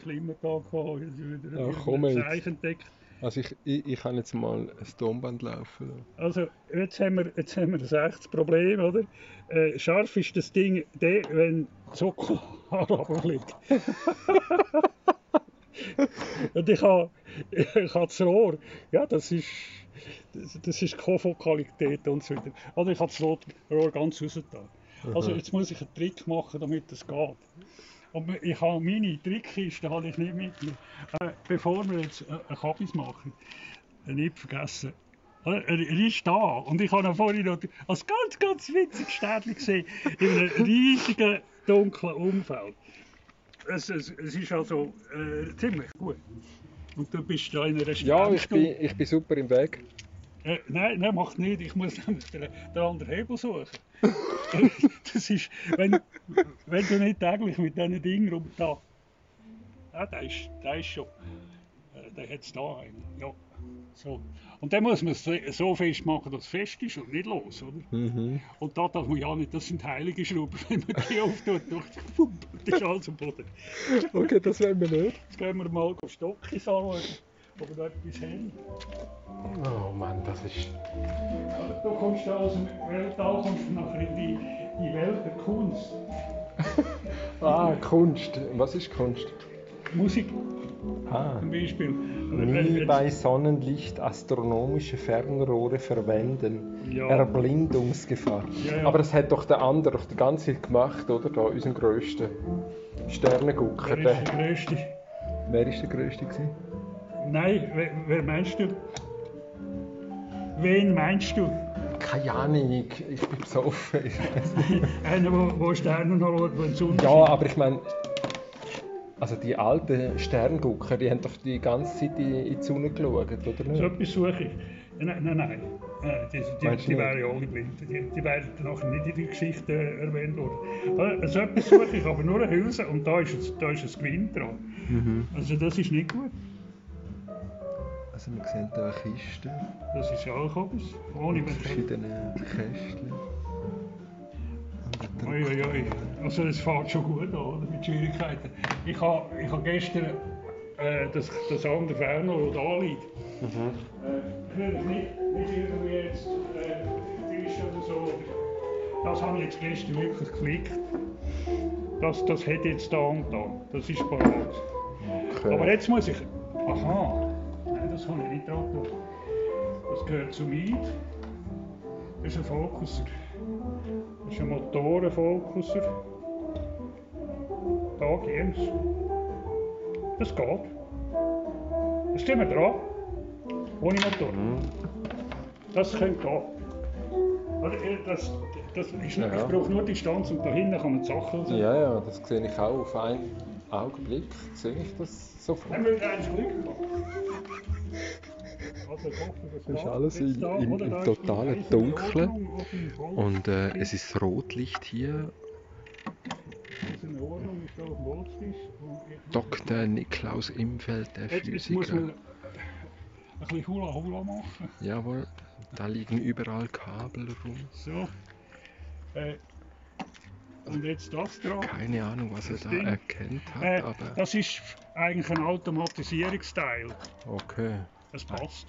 schlimmer Tag gehabt. Ich habe wieder Ja, komm ein jetzt. Zeichen entdeckt. Also ich, ich, ich kann jetzt mal ein Tonband laufen. Also, jetzt haben wir, jetzt haben wir ein echtes Problem, oder? Äh, scharf ist das Ding, der, wenn Zuckerhaar runterfliegt. Und ich habe, ich habe das Rohr, ja, das ist, das, das ist Kofokalität und so weiter. Also ich habe das Rohr ganz rausgetan. Also jetzt muss ich einen Trick machen, damit das geht. Und ich habe meine Trickkiste habe ich nicht mitgenommen. Äh, bevor wir jetzt äh, einen Kabis machen, äh, nicht vergessen. Er er ist da und ich habe ihn vorhin noch als ganz, ganz winzig Städtchen gesehen, in einem riesigen, dunklen Umfeld. Es, es, es ist also äh, ziemlich gut. Und du bist da in einer Ja, ich bin, ich bin super im Weg. Äh, nein, nein, macht nicht. Ich muss nämlich den, den anderen Hebel suchen. das ist, wenn, wenn du nicht täglich mit diesen Dingen rum da. Ja, der ist, der ist schon. Äh, der hat es da einen. Ja. So. Und dann muss man es so- festmachen, dass es fest ist und nicht los, oder? Mhm. Und da darf man ja nicht, das sind heilige Schrauben, wenn man die auftut, das ist alles am Boden. Okay, das wollen wir nicht. Jetzt gehen wir mal Stockis anschauen, wir da etwas haben. Oh Mann, das ist... Du kommst da aus dem Weltall, kommst du nachher in die, die Welt der Kunst. Ah, Kunst. Was ist Kunst? Musik Ah. zum Beispiel. Nie bei Sonnenlicht astronomische Fernrohre verwenden. Ja. Erblindungsgefahr. Ja, ja. Aber das hat doch der andere doch die ganze Zeit gemacht, oder? Da, unseren grössten Sternengucker. Wer ist Der, Größte? wer ist der grösste gewesen? Nein, wer, wer meinst du? Wen meinst du? Keine Ahnung, ich, bin besoffen. Ich weiss nicht. Einer, der wo Sterne noch schaut, wenn die Sonne ja, aber ich meine, also die alten Sterngucker, die haben doch die ganze Zeit in, die Sonne geschaut, oder So nicht? etwas suche ich. Nein, nein, nein. Äh, Die, die, die nicht? wären ja alle blind. Die, die werden nachher nicht in der Geschichte äh, erwähnt worden. Äh, So etwas suche ich, aber nur eine Hülse und da ist, es- da ist ein Gewinn dran. Mhm. Also das ist nicht gut. Also wir sehen hier eine Kiste Das ist auch etwas. Ohne mit verschiedenen Kästchen. Und ein Ui, ui, ui. Also es fängt schon gut an, oder? mit Schwierigkeiten. Ich habe ich ha gestern äh, das, das andere Ferner, das da liegt, äh, natürlich nicht, nicht irgendwie jetzt äh, Tisch oder so. Das habe ich jetzt gestern wirklich geklickt. Das, das hat jetzt da und da. Das ist parat. Okay. Aber jetzt muss ich. Aha! Das habe ich nicht gemacht. Das gehört zu mir. Das ist ein Fokuser. Das ist ein Motorenfokuser. Da geht's. Das geht. Das tun wir dran. Ohne Motor. Das könnte gehen. Oder, äh, das, das ist, Ja. Ich brauche nur Distanz und da hinten kann man die Sachen. so. Ja, ja, das sehe ich auch. Auf einen Augenblick sehe ich das sofort. Haben wir eins Glück? Also, Das ist alles im Da ist totalen Dunkeln. Und äh, es ist Rotlicht hier. Dr. Niklaus Imfeld, der Physiker. ein bisschen Hula Hula machen. Jawohl, da liegen überall Kabel rum. So. Äh, und jetzt das dran. Keine Ahnung, was er da Ding. erkennt hat, Äh, aber das ist eigentlich ein Automatisierungsteil. okay. Das passt.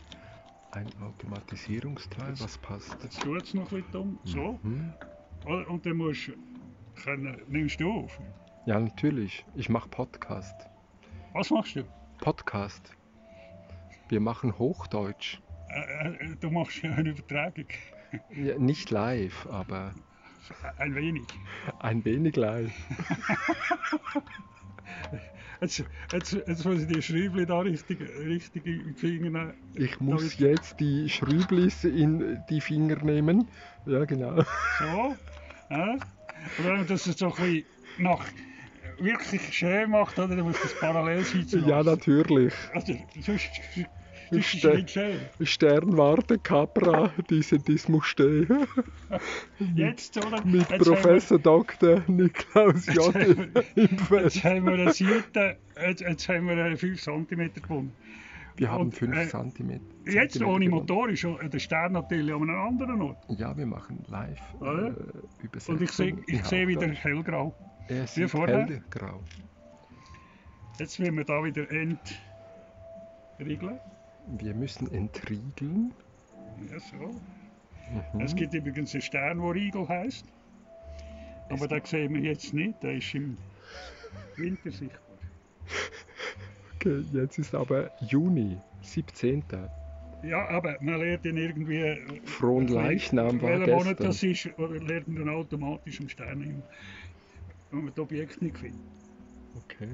Ein Automatisierungsteil, was passt? Jetzt tut es noch ein bisschen dumm. So. Hm? Oder? Und dann musst du können, nimmst du auf. Ja, natürlich. Ich mache Podcast. Was machst du? Podcast. Wir machen Hochdeutsch. Äh, äh, du machst ja eine Übertragung. Ja, nicht live, aber Ein wenig. ein wenig live. Jetzt, jetzt, jetzt muss ich die Schräubchen da richtig, richtig in die Finger nehmen. Ich muss jetzt die Schrüblis in die Finger nehmen. Ja, genau. So. Äh? Und wenn man das so ein bisschen nach wirklich schön macht, oder, dann muss das parallel sein Ja, natürlich. Also, sonst, Ste-. Sternwarte Capra, diese dies muss stehen. Jetzt, oder? Mit jetzt Professor Dr. Niklaus J. wir, Imfeld. jetzt haben wir eine Seite, jetzt, jetzt haben wir einen 5 cm gebunden. Wir haben Und, 5 äh, cm. Jetzt ohne Motor ist der Stern natürlich an einem anderen Ort. Ja, wir machen live Oder? äh, Übersetzung. Und ich sehe ich sehe wieder hellgrau. Er sieht hellgrau. Jetzt werden wir da wieder entriegeln. Wir müssen entriegeln. Ja, so. Mhm. Es gibt übrigens einen Stern, der Riegel heißt. Aber den sehen wir jetzt nicht, der ist im Winter sichtbar. Okay, jetzt ist aber Juni, 17. Ja, aber man lernt dann irgendwie. äh, Frohen Leichnam war welcher Monat gestern. das ist, oder lernt man dann automatisch am Sternenhimmel. Wenn man das Objekt nicht findet. Okay.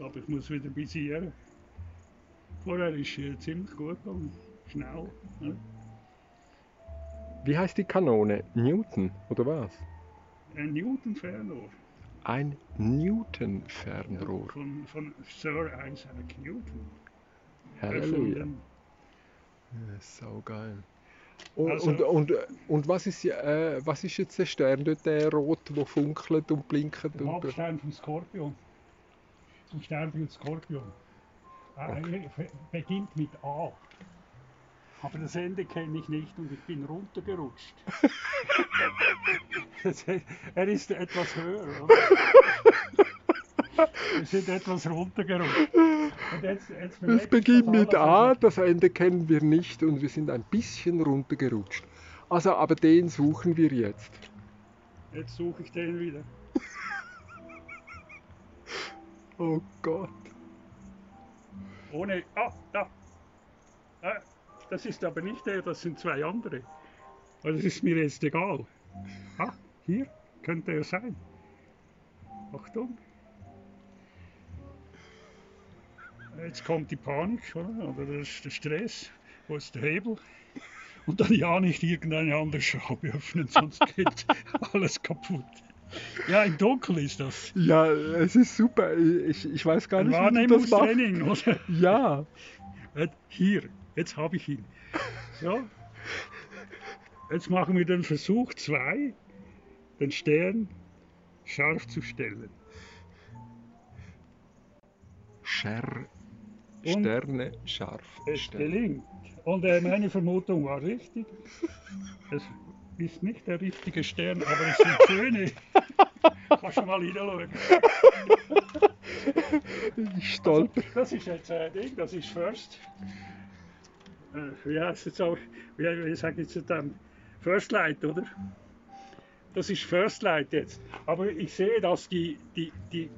Aber ich muss wieder bisieren. Vorher ist es ziemlich gut gegangen. Schnell. Ne? Wie heißt die Kanone? Newton oder was? Ein Newton-Fernrohr. Ein Newton-Fernrohr. Von, von Sir Isaac Newton. Halleluja. Ja, sau geil. Und, Also- und, und, und was, ist, äh, was ist jetzt der Stern dort, der rot, der funkelt und blinkt? Der Hauptstern vom Skorpion. Vom Sternbild Skorpion. Er beginnt mit A. Aber das Ende kenne ich nicht und ich bin runtergerutscht. Er ist etwas höher. Oder? Wir sind etwas runtergerutscht. Und jetzt, jetzt es beginnt mit. A, das Ende kennen wir nicht und wir sind ein bisschen runtergerutscht. Also, aber den suchen wir jetzt. Jetzt suche ich den wieder. Oh Gott. Ohne. Ah, da. Ah, das ist aber nicht der, das sind zwei andere. Aber das ist mir jetzt egal. Ah, hier könnte er sein. Achtung. Jetzt kommt die Panik, oder? oder der Stress. Wo ist der Hebel? Und dann ja nicht irgendeine andere Schraube öffnen, sonst geht alles kaputt. Ja, im Dunkeln ist das. Ja, es ist super. Ich, ich weiß gar nicht, wie du das. Wahrnehmungstraining, oder? Ja, Hier, jetzt habe ich ihn. So. Jetzt machen wir den Versuch 2, den Stern scharf zu stellen. Scher Und? Sterne scharf. Es stellen. gelingt. Und äh, meine Vermutung war richtig. Es ist nicht der richtige Stern, aber es sind schöne. Kannst du mal hineinschauen. Ich stolper. Das ist jetzt ein Ding, das ist First. Äh, wie heißt es auch? Wie, wie sage ich jetzt dem? First Light, oder? Das ist First Light jetzt. Aber ich sehe, dass die, die, die,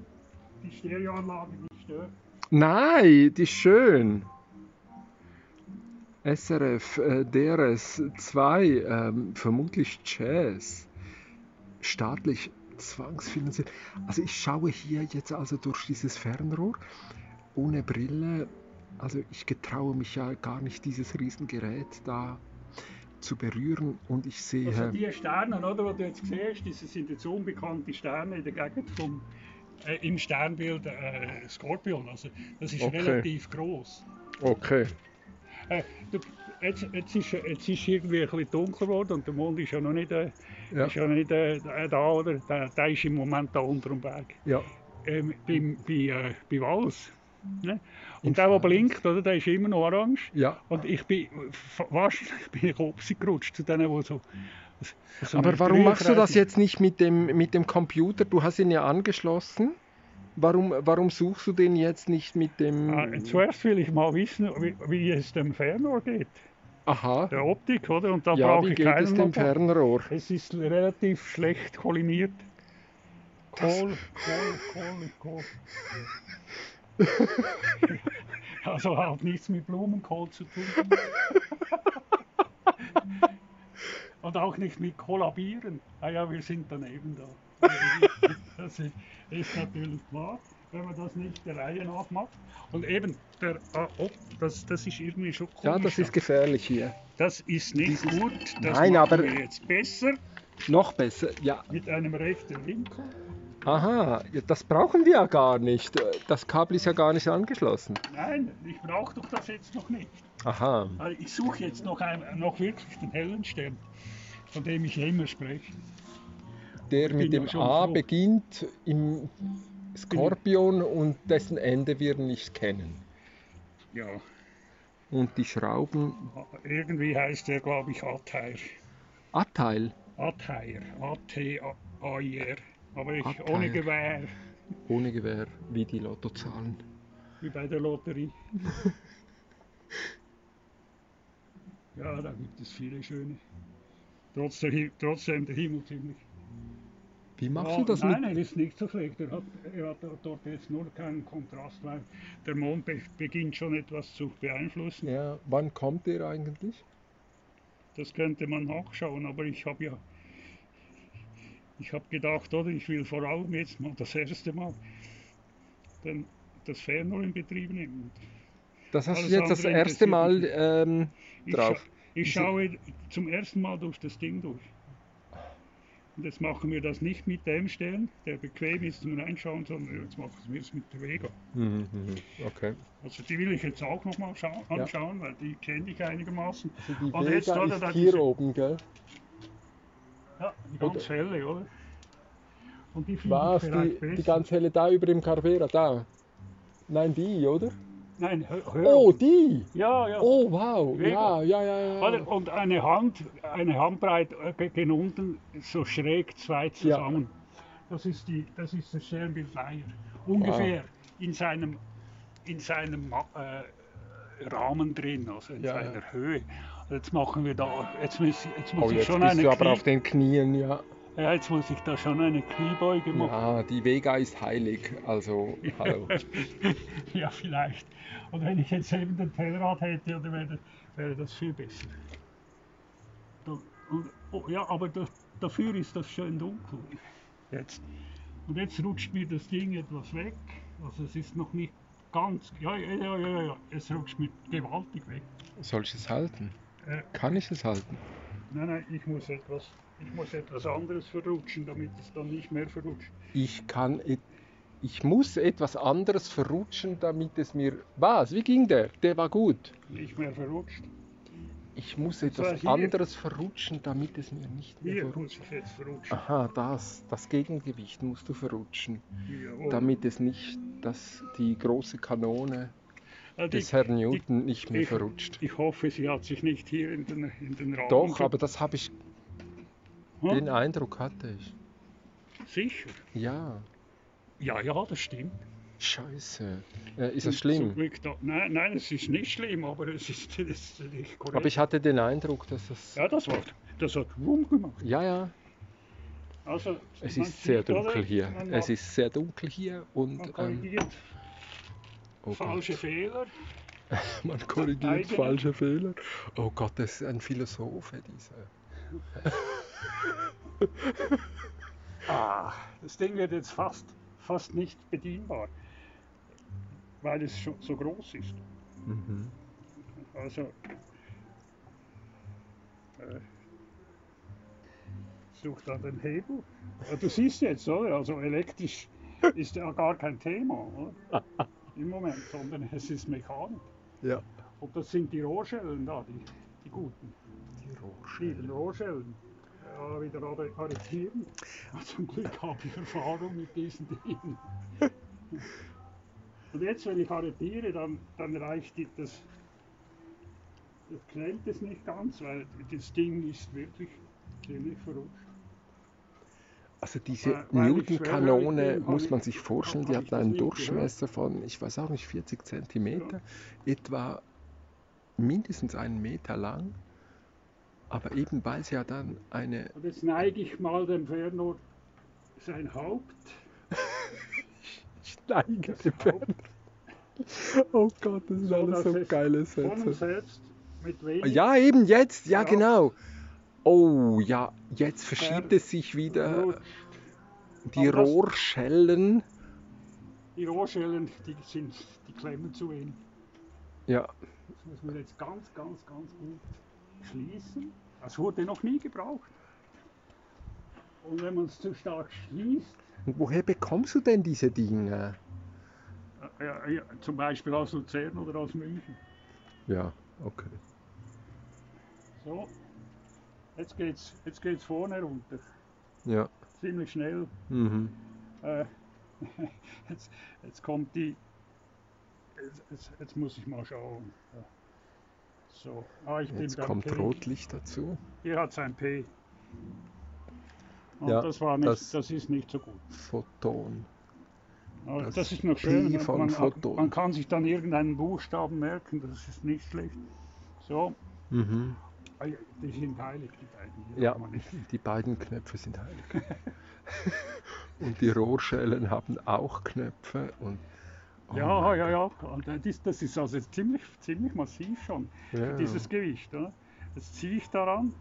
die Stereoanlage nicht stört. Nein, die ist schön. SRF, äh, DRS 2, ähm, vermutlich Jazz. Staatlich zwangsfinanziert. Also ich schaue hier jetzt also durch dieses Fernrohr ohne Brille. Also ich getraue mich ja gar nicht, dieses Riesengerät da zu berühren und ich sehe... Also die Sterne, oder, die du jetzt siehst, das sind jetzt unbekannte Sterne in der Gegend vom, äh, im Sternbild äh, Skorpion. Also das ist Okay. relativ groß. Okay. Äh, du, jetzt, jetzt, ist, jetzt ist irgendwie ein bisschen dunkler geworden und der Mond ist ja noch nicht, äh, Ja. ist ja noch nicht äh, da, oder? Der, der ist im Moment da unter dem Berg. Ja. Ähm, beim, bei, äh, bei Wallis. Ne? Und der, der blinkt, oder, der ist immer noch orange. Ja. Und ich bin, wahrscheinlich bin ich rausgerutscht zu denen, die so... so Aber warum machst du das jetzt nicht mit dem, mit dem Computer? Du hast ihn ja angeschlossen. Warum, warum suchst du den jetzt nicht mit dem... Ah, zuerst will ich mal wissen, wie, wie es dem Fernrohr geht. Aha. Der Optik, oder? Und da Ja, brauche wie ich geht es keinen dem Motor. Fernrohr? Es ist relativ schlecht kollimiert. Kohl, Kohl, Kohl, Kohl. Also hat nichts mit Blumenkohl zu tun. Und auch nicht mit Kollabieren. Ah ja, wir sind daneben da. Das ist natürlich klar, wenn man das nicht der Reihe nach macht. Und eben, der, ah, oh, das, das ist irgendwie schon komisch. Ja, das ist gefährlich hier. Das ist nicht gut. Das Nein, aber- jetzt besser Noch besser. Ja. mit einem rechten Winkel. Aha, das brauchen wir ja gar nicht. Das Kabel ist ja gar nicht angeschlossen. Nein, ich brauche doch das jetzt noch nicht. Aha. Also ich suche jetzt noch, ein, noch wirklich den hellen Stern, von dem ich immer spreche. Der mit dem A froh. beginnt im Skorpion und dessen Ende wir nicht kennen. Ja, Und die Schrauben. irgendwie heißt der, glaube ich, Altair. A-Teil. Atteier, A-T-A-I-R. Aber ich Atteier. ohne Gewehr, Ohne Gewehr, wie die Lottozahlen. wie bei der Lotterie. ja, da gibt es viele schöne. Trotz der, Hi- trotzdem der Himmel ziemlich. Wie machst Ja, du das nein, mit? er ist nicht so schlecht. Er hat, er hat dort jetzt nur keinen Kontrast, weil der Mond be beginnt schon etwas zu beeinflussen. Ja, wann kommt der eigentlich? Das könnte man nachschauen, aber ich habe ja, ich habe gedacht, oder ich will vor allem jetzt mal das erste Mal den, das Fernrohr in Betrieb nehmen. Das hast du jetzt das erste Mal ähm, Ich, drauf. scha ich schaue zum ersten Mal durch das Ding durch. Und jetzt machen wir das nicht mit dem Stern, der bequem ist zum Reinschauen, sondern jetzt machen wir es mit der Vega. Mhm, mhm, Okay. Also die will ich jetzt auch nochmal anschauen, weil die kenne ich einigermaßen. Also die Und Vega jetzt, oder, ist da hier diese- oben, gell? Ja, die ganz Oder- helle, oder? Und die Was? Die, die ganz helle da über dem Carvera, da. Nein, die, oder? Nein, hö hör. Oh, die! Ja, ja. Oh, wow! Ja, ja, ja, ja. Und eine Hand, eine Handbreit äh, ge- gen unten, so schräg zwei zusammen. Das ist die, das ist das Sternbild Leier. Ungefähr in seinem, in seinem äh, Rahmen drin, also in Ja, seiner Höhe. Jetzt machen wir da, jetzt muss, ich- jetzt muss Oh, ich jetzt schon bist eine du aber Knie, auf den Knien, ja. Ja, jetzt muss ich da schon eine Kniebeuge machen. Ja, die Vega ist heilig, also hallo. Ja, vielleicht. Und wenn ich jetzt eben den Tellerrad hätte, oder wäre, wäre das viel besser. Da, und, oh, ja, aber da, dafür ist das schön dunkel. Jetzt. Und jetzt rutscht mir das Ding etwas weg. Also es ist noch nicht ganz. Ja, ja, ja, ja, ja. es rutscht mir gewaltig weg. Soll ich es halten? Äh, Kann ich es halten? nein, nein, ich muss etwas. Ich muss etwas anderes verrutschen, damit es dann nicht mehr verrutscht. Ich kann, ich muss etwas anderes verrutschen, damit es mir. Was? Wie ging der? Der war gut. Nicht mehr verrutscht. Ich muss etwas anderes verrutschen, damit es mir nicht mehr Hier verrutscht. muss ich jetzt verrutschen. Aha, das, das Gegengewicht musst du verrutschen, Jawohl. damit es nicht, dass die große Kanone die- des Herrn Newton nicht mehr ich- verrutscht. Ich hoffe, sie hat sich nicht hier in den, in den Raum. Doch, aber das habe ich, Hm? den Eindruck hatte ich. Sicher. Ja, Ja, ja, das stimmt. scheiße. Äh, ist das schlimm? Da, nein, nein, es ist nicht schlimm, aber es ist, es ist nicht korrekt. Aber ich hatte den Eindruck, dass es. ja, das war, das hat Wumm gemacht. Ja, ja, Also, es ist sehr oder? dunkel hier. Man, Es ist sehr dunkel hier und man ähm, korrigiert oh falsche Gott, Fehler. man korrigiert falsche Fehler. Oh Gott, das ist ein Philosoph, dieser. Ah, das Ding wird jetzt fast, fast nicht bedienbar, weil es schon so groß ist. Mhm. Also, äh, such da den Hebel. Ja, du siehst jetzt, oder? Also elektrisch ist ja gar kein Thema, oder? Im Moment, sondern es ist Mechanik. Ja. Und das sind die Rohrschellen da, die, die guten. Die Die Rohrschellen. Ja, wieder arre- arretieren. Zum Glück habe ich Erfahrung mit diesen Dingen. Und jetzt, wenn ich arretiere, dann, dann reicht das, das klemmt es nicht ganz, weil das Ding ist wirklich ziemlich verrutscht. Also diese Newton-Kanone muss man sich ich- vorstellen, die hat einen Durchmesser von, ich weiß auch nicht, 40 Zentimeter, etwa mindestens einen Meter lang. Aber eben weil sie ja dann eine, Und jetzt neige ich mal dem Fernrohr sein Haupt. ich neige dem Haupt Oh Gott, das sind So, alles so es geile Sätze. wenig Ja, eben jetzt, ja Ja. genau. Oh ja, jetzt verschiebt Ver- es sich wieder. rutscht. Die Aber Rohrschellen. Die Rohrschellen, die, sind, die klemmen zu wenig. Ja, Das muss man jetzt ganz, ganz, ganz gut schließen. Das wurde noch nie gebraucht. Und wenn man es zu stark schließt, und woher bekommst du denn diese Dinge? äh, ja, ja, zum Beispiel aus Luzern oder aus München. Ja, okay. So, jetzt geht's, jetzt geht's vorne runter. Ja. Ziemlich schnell. Mhm. Äh, jetzt, jetzt kommt die. Jetzt, jetzt, jetzt muss ich mal schauen. Ja. So, ah, ich bin Jetzt beim kommt P. Rotlicht dazu. Hier hat es ein P. Und Ja, das, war nicht, das- das, ist nicht so gut. Photon. Aber Das das, ist noch schön. Man, Photon. man kann sich dann irgendeinen Buchstaben merken, das ist nicht schlecht. So, Mhm. ah die sind heilig, die beiden. die Ja, die beiden Knöpfe sind heilig. und die Rohrschellen haben auch Knöpfe und Ja, mein ja, ja. Und das, das ist also ziemlich, ziemlich massiv schon, ja. dieses Gewicht. Oder? Jetzt ziehe ich daran.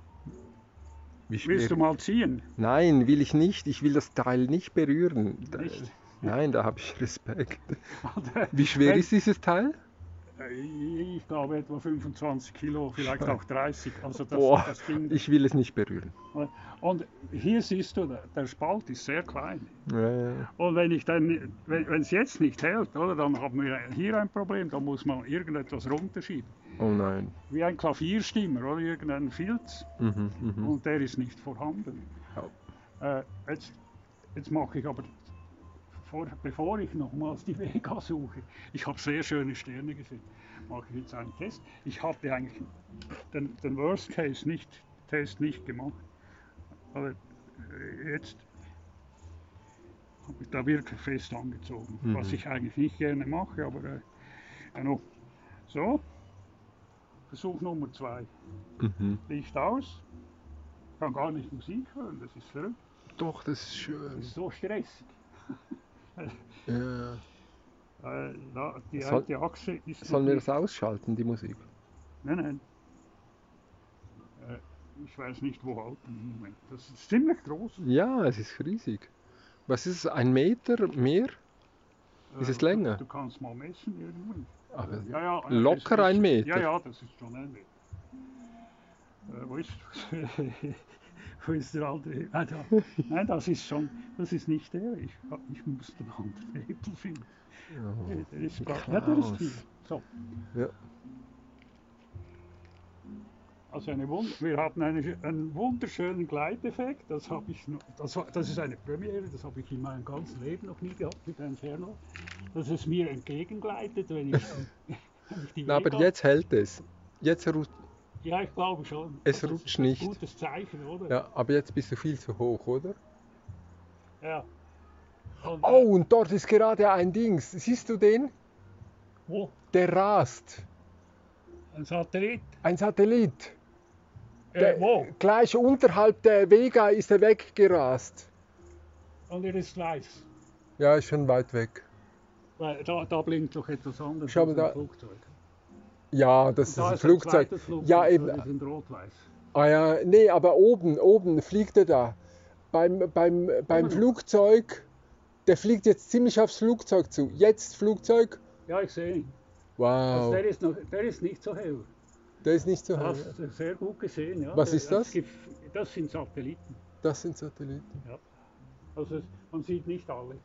Willst du mal ziehen? Nein, will ich nicht. Ich will das Teil nicht berühren. Nicht? Nein, da habe ich Respekt. Oder, Wie schwer ist dieses Teil? Äh, Ich glaube etwa 25 Kilo, vielleicht auch 30. Also das, Boah, das Ding. ich will es nicht berühren. Und hier siehst du, der, Spalt ist sehr klein. Ja, ja. Und wenn ich dann, wenn es jetzt nicht hält, oder, dann haben wir hier ein Problem. Da muss man irgendetwas runterschieben. Oh nein. Wie ein Klavierstimmer oder irgendein Filz. Mhm, mhm. Und der ist nicht vorhanden. Äh, jetzt, jetzt mache ich aber, vor, bevor ich nochmals die Vega suche, ich habe sehr schöne Sterne gesehen, mache ich jetzt einen Test. Ich hatte eigentlich den, den Worst Case nicht, Test nicht gemacht. Aber äh, jetzt habe ich da wirklich fest angezogen, Mhm. was ich eigentlich nicht gerne mache, aber äh, noch. so. Versuch Nummer zwei. Mhm. Licht aus, kann gar nicht Musik hören, das ist verrückt. Doch, das ist Das schön. ist so stressig. Ja. Da, die Soll- eine Achse ist. Sollen wir das ausschalten, die Musik? Nein, nein. Äh, ich weiß nicht, wo halten im Moment. Das ist ziemlich groß. Ja, es ist riesig. Was ist es? Ein Meter mehr? Ist es Äh, länger? Du, du kannst mal messen irgendwie. Aber Ja, ja, locker es ist- ein Meter? Ja, ja, das ist schon ein Meter. Äh, wo ist, andere? Ah, da. Nein, das ist schon, das ist nicht der. Ich, ich muss den anderen Hebel finden. Oh. Der ist, gar- ja, der ist hier. So. Ja. Also eine Wund wir haben eine, einen wunderschönen Gleiteffekt. Das, habe ich noch, das, war, das ist eine Premiere, das habe ich in meinem ganzen Leben noch nie gehabt mit einem Ferno. Dass es mir entgegengleitet, wenn ich, wenn ich die Na, aber jetzt hält es. Jetzt rutscht. Ja, ich glaube schon. Es Das ist rutscht ein nicht. Gutes Zeichen, oder? Ja, aber jetzt bist du viel zu hoch, oder? Ja. Und, Oh, und dort ist gerade ein Dings. Siehst du den? Wo? Der rast. Ein Satellit? Ein Satellit. Äh, Der, wo? Gleich unterhalb der Vega ist er weggerast. Und er ist weiß. Ja, ist schon weit weg. Da, da blinkt doch etwas anderes Schau mal da. Flugzeug. Ja, das da ist ein Flugzeug. zweites Flugzeug. Ja, eben. Die sind rot-weiß. Ah ja, nee, aber oben, oben fliegt er da. Beim, beim, beim noch. Flugzeug, der fliegt jetzt ziemlich aufs Flugzeug zu. Jetzt Flugzeug. Ja, ich sehe ihn. Also Wow, der, ist noch, der ist nicht so hell. der ist nicht so Du hell. hast sehr gut gesehen. Ja. Was Der- ist das? Das sind Satelliten. Das sind Satelliten. Also es- man sieht nicht alle.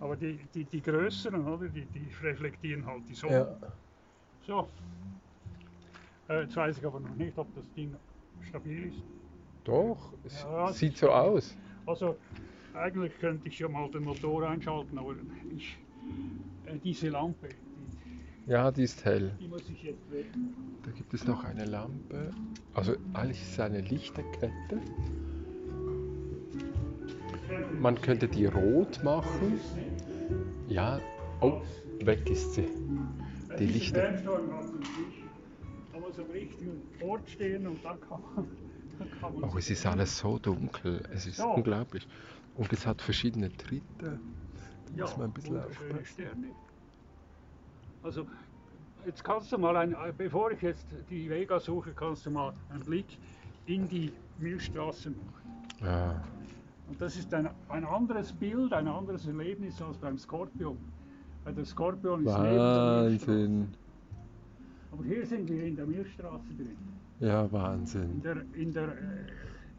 Aber die, die, die größeren, oder? Die, die reflektieren halt die Sonne. Ja. So. Äh, jetzt weiß ich aber noch nicht, ob das Ding stabil ist. Doch, es Ja, sieht so aus. Also eigentlich könnte ich ja mal den Motor einschalten, aber ich, äh, diese Lampe, die, Ja, die ist hell. die muss ich jetzt weg. Da gibt es noch eine Lampe. Also eigentlich ist es eine Lichterkette. Man könnte die rot machen. Ja, oh, weg ist sie. Die Lichter. Man muss am richtigen Ort stehen und dann kann man. Dann Oh, es ist alles so dunkel. Es ist Ja. unglaublich. Und es hat verschiedene Tritte. Da ja, muss man ein bisschen aufpassen. Sterne. Also, jetzt kannst du mal, ein, bevor ich jetzt die Vega suche, kannst du mal einen Blick in die Milchstraße machen. Ja. Und das ist ein, ein anderes Bild, ein anderes Erlebnis als beim Skorpion. Weil der Skorpion ist neben der Milchstraße. Wahnsinn. Aber hier sind wir in der Milchstraße drin. Ja, In Wahnsinn. der, in der, äh,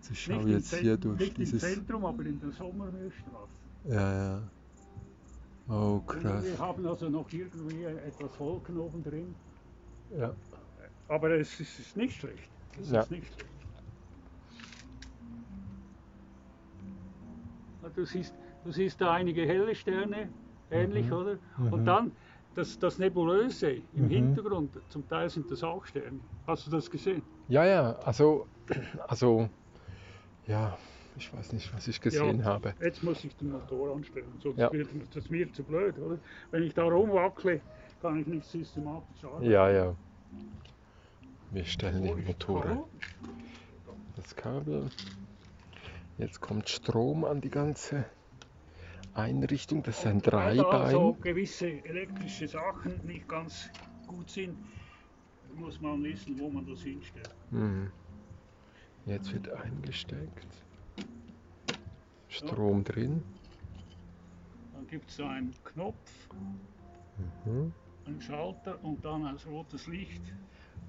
Ich nicht schaue jetzt Zent- hier durch nicht dieses. im Zentrum, aber in der Sommermilchstraße. Ja, ja. Oh, Und krass. wir haben also noch irgendwie etwas Wolken oben drin. Ja. Aber es ist, es ist nicht schlecht. Es Ja. ist nicht schlecht. Du siehst, du siehst da einige helle Sterne, ähnlich, Mhm. oder? Mhm. Und dann das, das Nebulöse im Mhm. Hintergrund, zum Teil sind das auch Sterne. Hast du das gesehen? Ja, ja, also, also, ja, Ich weiß nicht, was ich gesehen Ja. habe. Jetzt muss ich den Motor anstellen, sonst Ja. wird das mir zu blöd, oder? Wenn ich da rumwackle, kann ich nicht systematisch arbeiten. Ja, ja. Wir stellen den Motor. Hallo? Das Kabel. Jetzt kommt Strom an die ganze Einrichtung. Das ist ein Dreibein. so gewisse elektrische Sachen nicht ganz gut sind, muss man wissen, wo man das hinstellt. Mhm. Jetzt wird eingesteckt. Strom drin. Dann gibt es so einen Knopf, Mhm. einen Schalter und dann ein rotes Licht.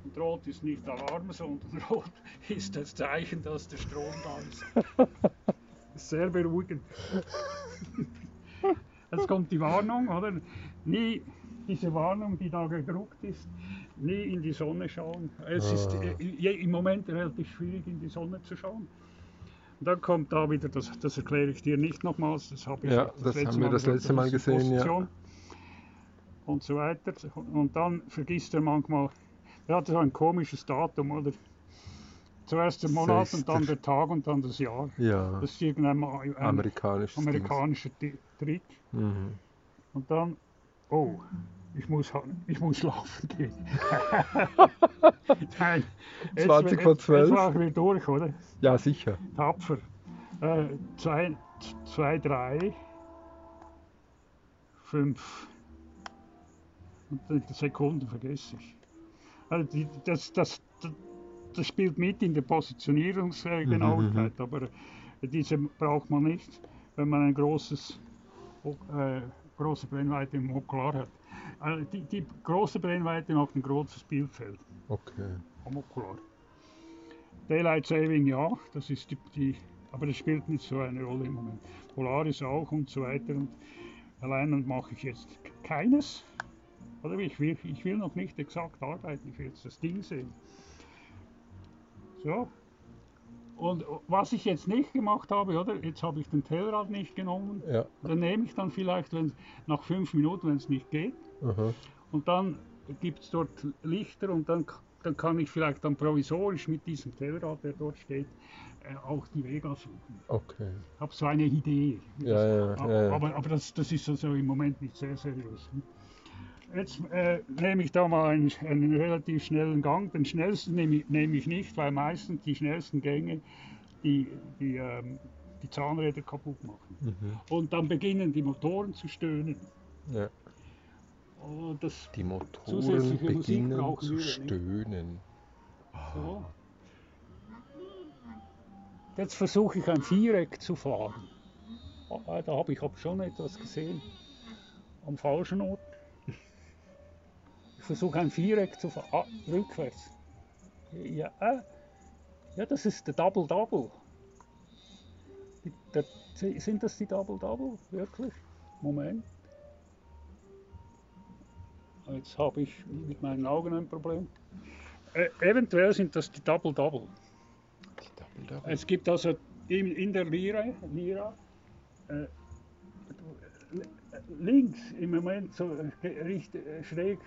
Und rot ist nicht Alarm, sondern rot ist das Zeichen, dass der Strom da ist. Sehr beruhigend. Jetzt kommt die Warnung, oder? Nie diese Warnung, die da gedruckt ist, nie in die Sonne schauen. Es ist Ah. äh, im Moment relativ schwierig, in die Sonne zu schauen. Und dann kommt da wieder, das, das erkläre ich dir nicht nochmals, das habe ich Ja, das haben wir das letzte Mal gesehen, ja. Und so weiter. Und dann vergisst er manchmal, er hat so ein komisches Datum, oder? Zuerst der Monat und dann Sechster. der Tag und dann das Jahr. Ja, Das ist irgendein ein amerikanisches amerikanischer Trick. Mhm. Und dann, oh, ich muss, ich muss schlafen gehen. Nein, jetzt- 20 vor jetzt- 12. Jetzt ich wieder durch, oder? Ja, sicher. Tapfer. Äh, zwei, zwei, drei, fünf. Und die Sekunden vergesse ich. Also die, das, das, das, spielt mit in der Positionierungsgenauigkeit, aber äh, diese braucht man nicht, wenn man ein großes, äh, große Brennweite im Okular hat. Also die, die große Brennweite macht ein großes Bildfeld Okay. am Okular. Daylight Saving ja, das ist die, die, aber das spielt nicht so eine Rolle im Moment. Polaris auch und so weiter. Und allein mache ich jetzt keines. Oder ich will, ich will noch nicht exakt arbeiten, ich will jetzt das Ding sehen. So. Und was ich jetzt nicht gemacht habe, oder? Jetzt habe ich den Tellerrad nicht genommen. Ja. Dann nehme ich dann vielleicht, wenn nach fünf Minuten, wenn es nicht geht. Aha. Und dann gibt es dort Lichter und dann, dann kann ich vielleicht dann provisorisch mit diesem Tellerrad, der dort steht, äh, auch die Vega suchen. Okay. Ich habe so eine Idee. Ja, ja, aber ja, ja. aber, aber das, das ist also im Moment nicht sehr seriös. Jetzt äh, nehme ich da mal einen, einen relativ schnellen Gang. Den schnellsten nehme ich, nehme ich nicht, weil meistens die schnellsten Gänge die, die, ähm, die Zahnräder kaputt machen. Mhm. Und dann beginnen die Motoren zu stöhnen. Ja. Und das Die Motoren beginnen zu stöhnen. So. Jetzt versuche ich ein Viereck zu fahren. Ah, Da habe ich aber schon etwas gesehen. Am falschen Ort. Ich versuche ein Viereck zu fahren. Ah, rückwärts. Ja, äh, ja, das ist der Double Double. Der- Sind das die Double Double? Wirklich? Moment. Jetzt habe ich mit meinen Augen ein Problem. Äh, eventuell sind das die Double Double. Die Double Double. Es gibt also in, in der Lira, Lira äh, links im Moment so äh, äh, schräg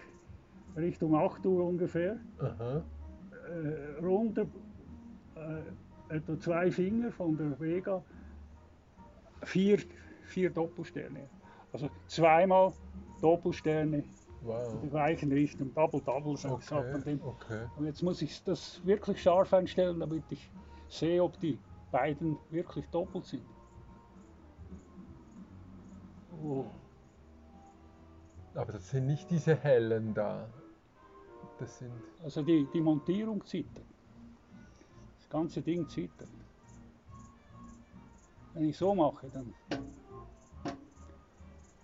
Richtung 8 Uhr ungefähr, äh, runter äh, etwa zwei Finger von der Vega, vier, vier Doppelsterne. Also zweimal Doppelsterne in Wow. der gleichen Richtung, Double Double sagt sagt man Okay. dem. Okay. Und jetzt muss ich das wirklich scharf einstellen, damit ich sehe, ob die beiden wirklich doppelt sind. Oh. Aber das sind nicht diese hellen da. Das sind. Also die, die Montierung zittert. Das ganze Ding zittert. Wenn ich so mache, dann.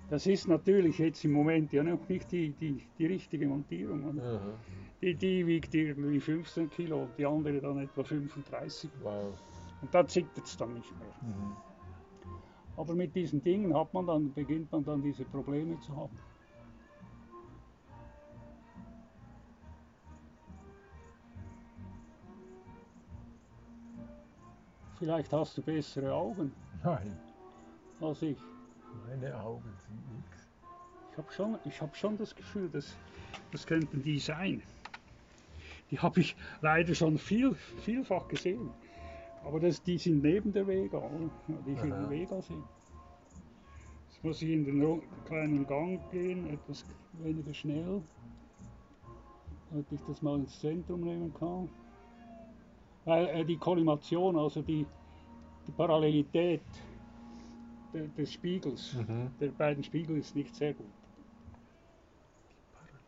Das ist natürlich jetzt im Moment ja noch nicht die, die, die richtige Montierung. oder? Aha. Die, die wiegt irgendwie 15 Kilo und die andere dann etwa 35. Wow. Und da zittert es dann nicht mehr. Mhm. Aber mit diesen Dingen hat man dann, beginnt man dann diese Probleme zu haben. Vielleicht hast du bessere Augen Nein, als ich. meine Augen sind nichts. Ich habe schon, ich hab schon das Gefühl, dass das könnten die sein. Die habe ich leider schon viel, vielfach gesehen. Aber das, die sind neben der Vega, die für die Vega sind. Jetzt muss ich in den kleinen Gang gehen, etwas weniger schnell, damit ich das mal ins Zentrum nehmen kann. Weil äh, die Kollimation, also die, die Parallelität de, des Spiegels, Mhm. der beiden Spiegel ist nicht sehr gut.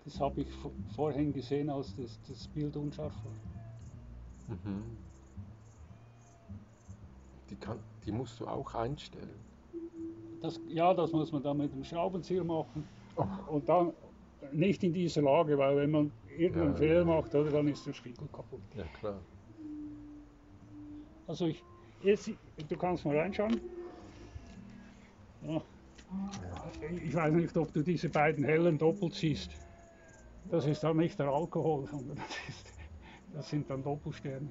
Das habe ich vorhin gesehen, als das, das Bild unscharf war. Mhm. Die, kann, die musst du auch einstellen. Das, ja, das muss man dann mit dem Schraubenzieher machen. Oh. Und dann nicht in dieser Lage, weil wenn man irgendeinen Ja. Fehler macht, oder, dann ist der Spiegel kaputt. Ja, klar. Also ich, jetzt, du kannst mal reinschauen. Ja. Ich weiß nicht, ob du diese beiden hellen doppelt siehst. Das ist dann nicht der Alkohol, sondern das, ist, das sind dann Doppelsterne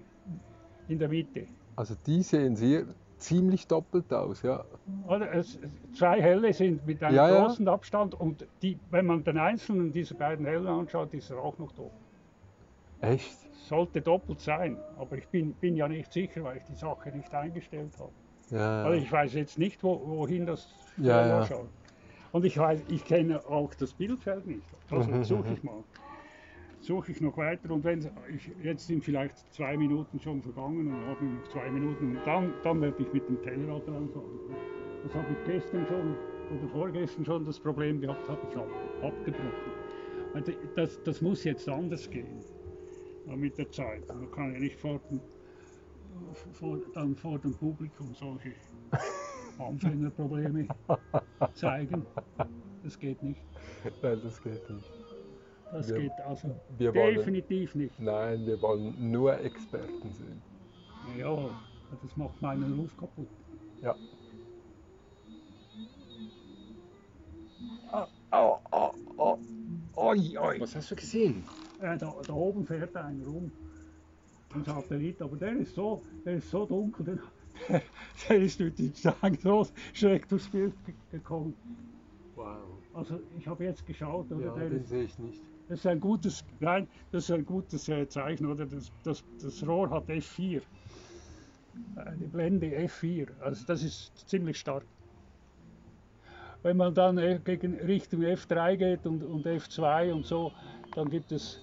in der Mitte. Also die sehen sehr ziemlich doppelt aus, ja. Oder es, zwei helle sind mit einem Ja, ja. großen Abstand und die, wenn man den einzelnen dieser beiden hellen anschaut, ist er auch noch doppelt. Echt? Sollte doppelt sein, aber ich bin, bin ja nicht sicher, weil ich die Sache nicht eingestellt habe. Ja. Also ich weiß jetzt nicht, wo, wohin das Ja, ja. schaut. Und ich weiß, ich kenne auch das Bildfeld nicht. Also Mhm, suche mhm. ich mal. Suche ich noch weiter und wenn ich, jetzt sind vielleicht zwei Minuten schon vergangen und habe noch zwei Minuten und dann, dann werde ich mit dem Tellerrad ranfahren. Das habe ich gestern schon oder vorgestern schon das Problem gehabt, habe ich ab, abgebrochen. Also das, das muss jetzt anders gehen mit der Zeit. Man kann ja nicht vor dem, vor, dann vor dem Publikum solche Anfängerprobleme zeigen. Das geht nicht. Nein, das geht nicht. Das Wir- geht also wir wollen- definitiv nicht. Nein, wir wollen nur Experten sehen. Ja, das macht meinen Ruf kaputt. Ja. Oh, oh, oh. Oi, oi. Was hast du gesehen? Äh, da, da oben fährt einer rum. Ein Satellit, aber der ist so, der ist so dunkel, der, der, der ist durch die Sagen so schräg durchs Bild ge- gekommen. Wow. Also ich habe jetzt geschaut, oder Ja, der den ist, sehe ich nicht. das ist ein gutes, nein, das ist ein gutes äh, Zeichen, oder? Das, das, das Rohr hat F4. Äh, Die Blende F4, also das ist ziemlich stark. Wenn man dann äh, gegen Richtung F3 geht und, und F2 und so, dann gibt es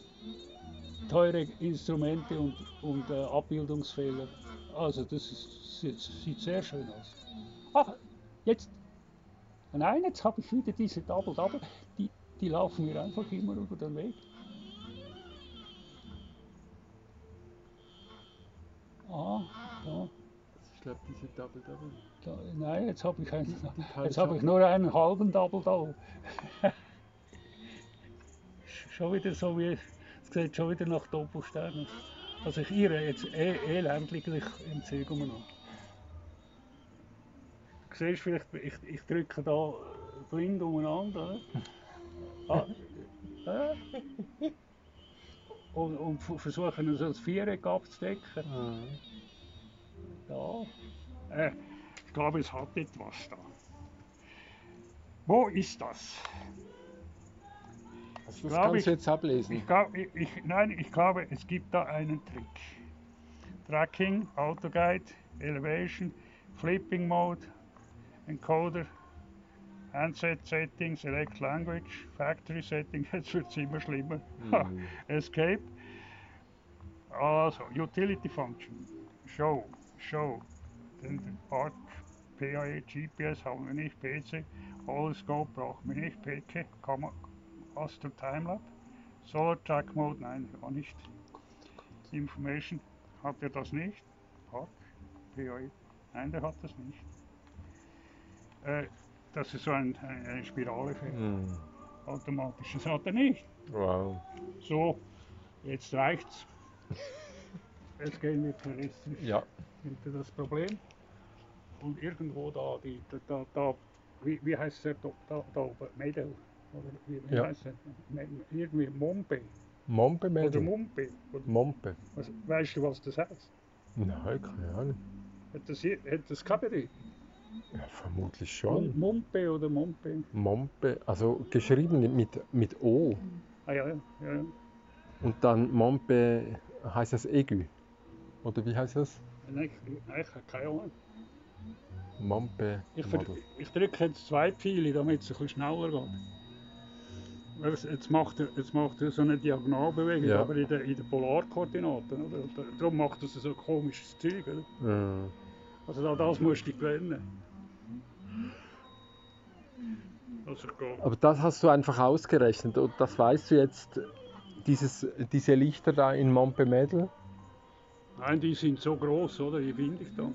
teure Instrumente und, und äh, Abbildungsfehler. Also das ist, sieht, sieht sehr schön aus. Ach, jetzt, nein, jetzt habe ich wieder diese Double Double, die, die laufen mir einfach immer über den Weg. Ah, da, Ich glaube, diese Double Double. da, nein, jetzt habe ich, einen, jetzt auch. ich nur einen halben Double Double. schon wieder so wie, es sieht schon wieder nach Doppelsternen. Also ich irre jetzt eh, elendlich im Zug umeinander. Du siehst vielleicht, ich, ich drücke da blind umeinander. Ah, äh. Und, und versuche so ein Viereck abzudecken. Ja. Äh, ich glaube, es hat etwas da. Wo ist das? Das Glaub kannst ich- du jetzt ablesen. Ich glaub, ich, nein, ich glaube, es gibt da einen Trick. Tracking, Autoguide, Elevation, Flipping Mode, Encoder, Handset Settings, Select Language, Factory Settings, jetzt wird es immer schlimmer. Mhm. Escape. Also, Utility Function, Show, Show, den Park, PAE, GPS haben wir nicht, PC, Holoscope brauchen wir nicht, PK, kann man, Astro Timelapse, Solar Track Mode, nein, war nicht. Information hat er das nicht, Park, PAE, nein, der hat das nicht. Äh, das ist so ein, ein, eine Spirale für Mhm. automatisch, das hat er nicht. Wow. So, jetzt reicht's. Jetzt gehen wir terrestrisch Ja. hinter das Problem. Und irgendwo da, die, da, da, wie, wie heißt der da, da, da oben? Medel? Oder wie, Ja. heißt Irgendwie Mompe. Mompe Oder. Mumpe. Oder, Mompe. was, weißt du, was das heißt? Nein, keine Ahnung. Hat das, hier- hat das Bedeutung? Ja, vermutlich schon. Mumpe oder Mompe? Mompe, also geschrieben mit, mit O. Ah ja, ja, ja. Und dann Mompe heißt das Aigu. Oder wie heißt das? Nein, ich habe keine Ahnung. Mompe Ich, ich drücke jetzt zwei Pfeile, damit es ein bisschen schneller geht. Jetzt macht er, jetzt macht er so eine Diagonalbewegung, Ja. aber in den in der Polarkoordinaten. Oder? Da- Darum macht er so ein komisches Zeug. Oder? Mhm. Also da- das musst du gewöhnen. Also. Aber das hast du einfach ausgerechnet und das weißt du jetzt, dieses, diese Lichter da in Montpellier. Nein, die sind so groß, oder? Die finde ich dann.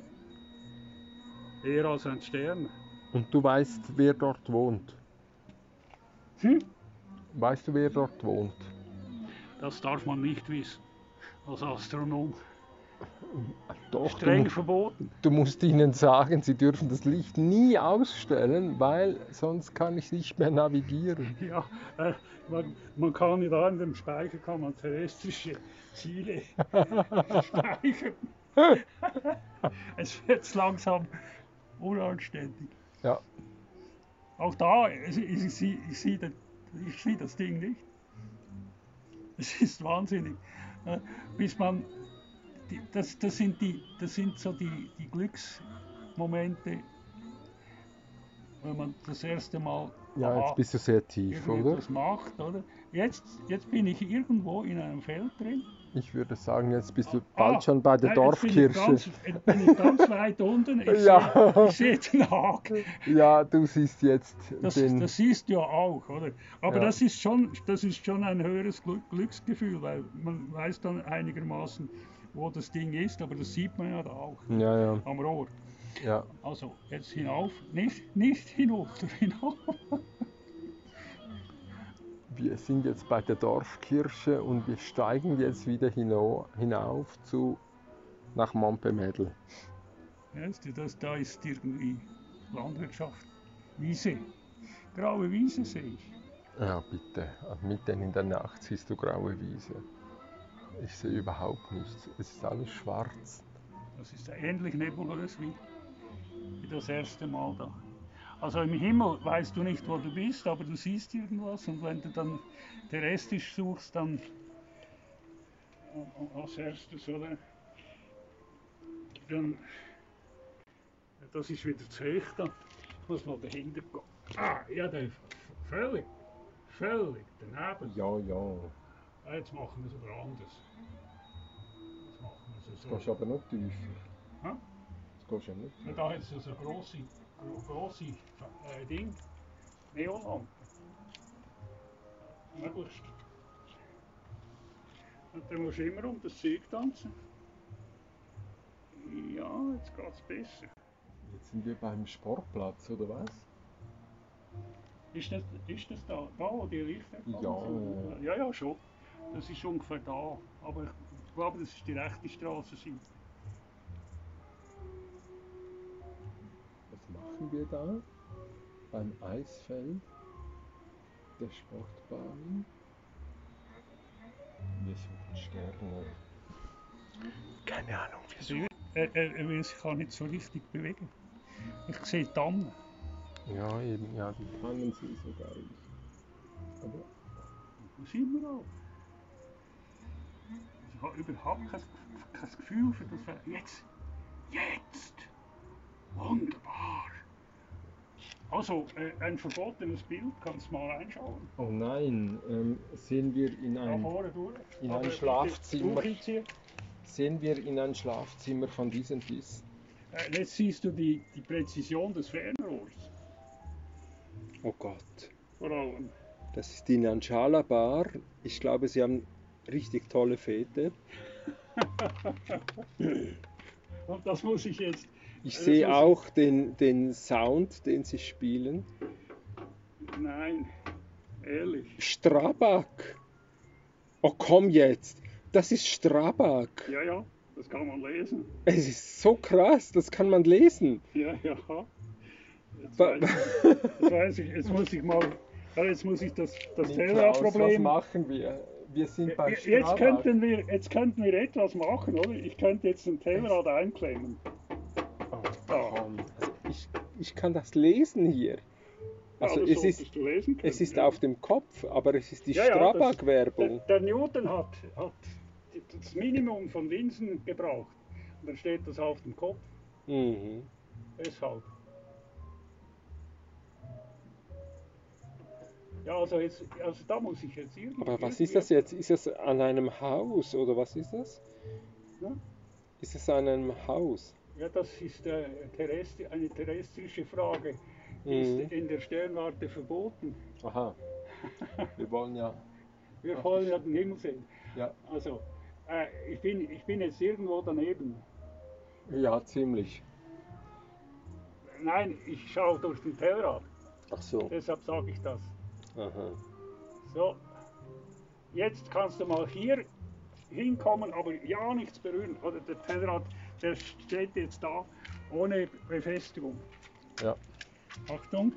Eher als ein Stern. Und du weißt, wer dort wohnt. Hm? Weißt du, wer dort wohnt? Das darf man nicht wissen. Als Astronom. Doch, Streng du, verboten. du musst ihnen sagen, sie dürfen das Licht nie ausstellen, weil sonst kann ich nicht mehr navigieren. Ja, äh, man, man kann ja da in dem Speicher kann man terrestrische Ziele speichern. es wird langsam unanständig. Ja, Auch da, ich, ich, ich, sehe- ich, sehe das- ich sehe das Ding nicht. Es ist wahnsinnig. Äh, Bis man, das, das, sind die, das sind so die, die Glücksmomente, wenn man das erste Mal ja aha, jetzt bist du sehr tief, oder? macht. Oder? Jetzt, jetzt bin ich irgendwo in einem Feld drin. Ich würde sagen, jetzt bist du Ah, bald schon bei der nein, jetzt bin ich Dorfkirche. Ganz, jetzt bin ich ganz weit unten. Ich Ja. sehe, ich sehe den Haken. Ja, du siehst jetzt Das, den. das siehst du ja auch, oder? Aber Ja. das, ist schon, das ist schon ein höheres Glück, Glücksgefühl, weil man weiß dann einigermaßen, wo das Ding ist, aber das sieht man ja da auch Ja, ja, am Rohr. ja. Also jetzt hinauf, nicht, nicht hinunter, hinauf. Wir sind jetzt bei der Dorfkirche und wir steigen jetzt wieder hinauf zu nach Montpellier. Weißt du, das, da ist irgendwie Landwirtschaft, Wiese, graue Wiese sehe ich. Ja, bitte. Mitten in der Nacht siehst du graue Wiese. Ich sehe überhaupt nichts. Es ist alles schwarz. Das ist ähnlich nebulös wie das erste Mal da. Also im Himmel weißt du nicht, wo du bist, aber du siehst irgendwas und wenn du dann terrestrisch suchst, dann als erstes, oder? Dann, das ist wieder zu hoch dann. Ich muss mal dahinter gehen. Ah, ja, der völlig, völlig daneben. Ja, ja. Ah, jetzt machen wir es aber anders. Jetzt machen wir es Jetzt so. gehst du aber noch tiefer. Hä? Jetzt gehst du ja nicht Ja, da hat es so eine grosse, grosse äh, Ding, Neonlampe. Möglichst. Und dann musst du immer um das Zeug tanzen. Ja, jetzt geht es besser. Jetzt sind wir beim Sportplatz, oder was? Ist das, ist das da, da wo die Lichter Ja. sind? ja, ja, schon. Das ist ungefähr da. Aber ich glaube, das ist die rechte Straße. Machen wir da? Beim Eisfeld der Sportbahn. Wir suchen Sterne. Keine Ahnung, wir suchen. Er, er, er will sich gar nicht so richtig bewegen. Ich sehe Tannen. Ja, eben, ja, die Tannen sind so geil. Aber Das sieht man auch. Ich habe überhaupt kein, kein Gefühl für das. Jetzt! Jetzt! Wunderbar! Also, äh, ein verbotenes Bild, kannst du mal reinschauen. Oh nein, ähm, sehen wir in ein, in ein Schlafzimmer. sehen wir in ein Schlafzimmer von diesem Biss. Äh, jetzt siehst du die, die Präzision des Fernrohrs. Oh Gott. Vor allem. Das ist die Nanchala Bar. Ich glaube, sie haben richtig tolle Fete. Und das muss ich jetzt. Ich Das sehe auch den, den Sound, den sie spielen. Nein, ehrlich. Strabag. Oh, komm jetzt. Das ist Strabag. Ja, ja, das kann man lesen. Es ist so krass, das kann man lesen. Ja, ja. Jetzt weiß, jetzt weiß ich, jetzt muss ich mal, jetzt muss ich das, das Was Tellerproblem. machen wir? Wir sind bei Jetzt Strabag. könnten, wir, jetzt könnten wir etwas machen, oder? Ich könnte jetzt ein Tellerrad einklemmen. Ich, kann das lesen hier. Also ja, das es ist, können. es ist ja. auf dem Kopf, aber es ist die Ja, das- Strabag-Werbung. Der, der Newton hat, hat das Minimum von Linsen gebraucht. dann steht das auf dem Kopf. Mhm. Deshalb. Ja, also, jetzt, also da muss ich jetzt irgendwie. Aber was ist das jetzt? Ist es an einem Haus oder was ist das? Ja? Ist es an einem Haus? Ja, das ist äh, terrestri eine terrestrische Frage. Die Mhm. ist in der Sternwarte verboten. Aha. Wir wollen ja. Wir wollen ja den Himmel sehen. Ja, Also, äh, ich, bin, ich bin jetzt irgendwo daneben. ja ziemlich. Nein, ich schaue durch den Tellerrad. Ach so. Deshalb sage ich das. Aha. So, jetzt kannst du mal hier hinkommen, aber ja nichts berühren. Oder der Tellerrad, der steht jetzt da ohne Befestigung. Ja. Achtung,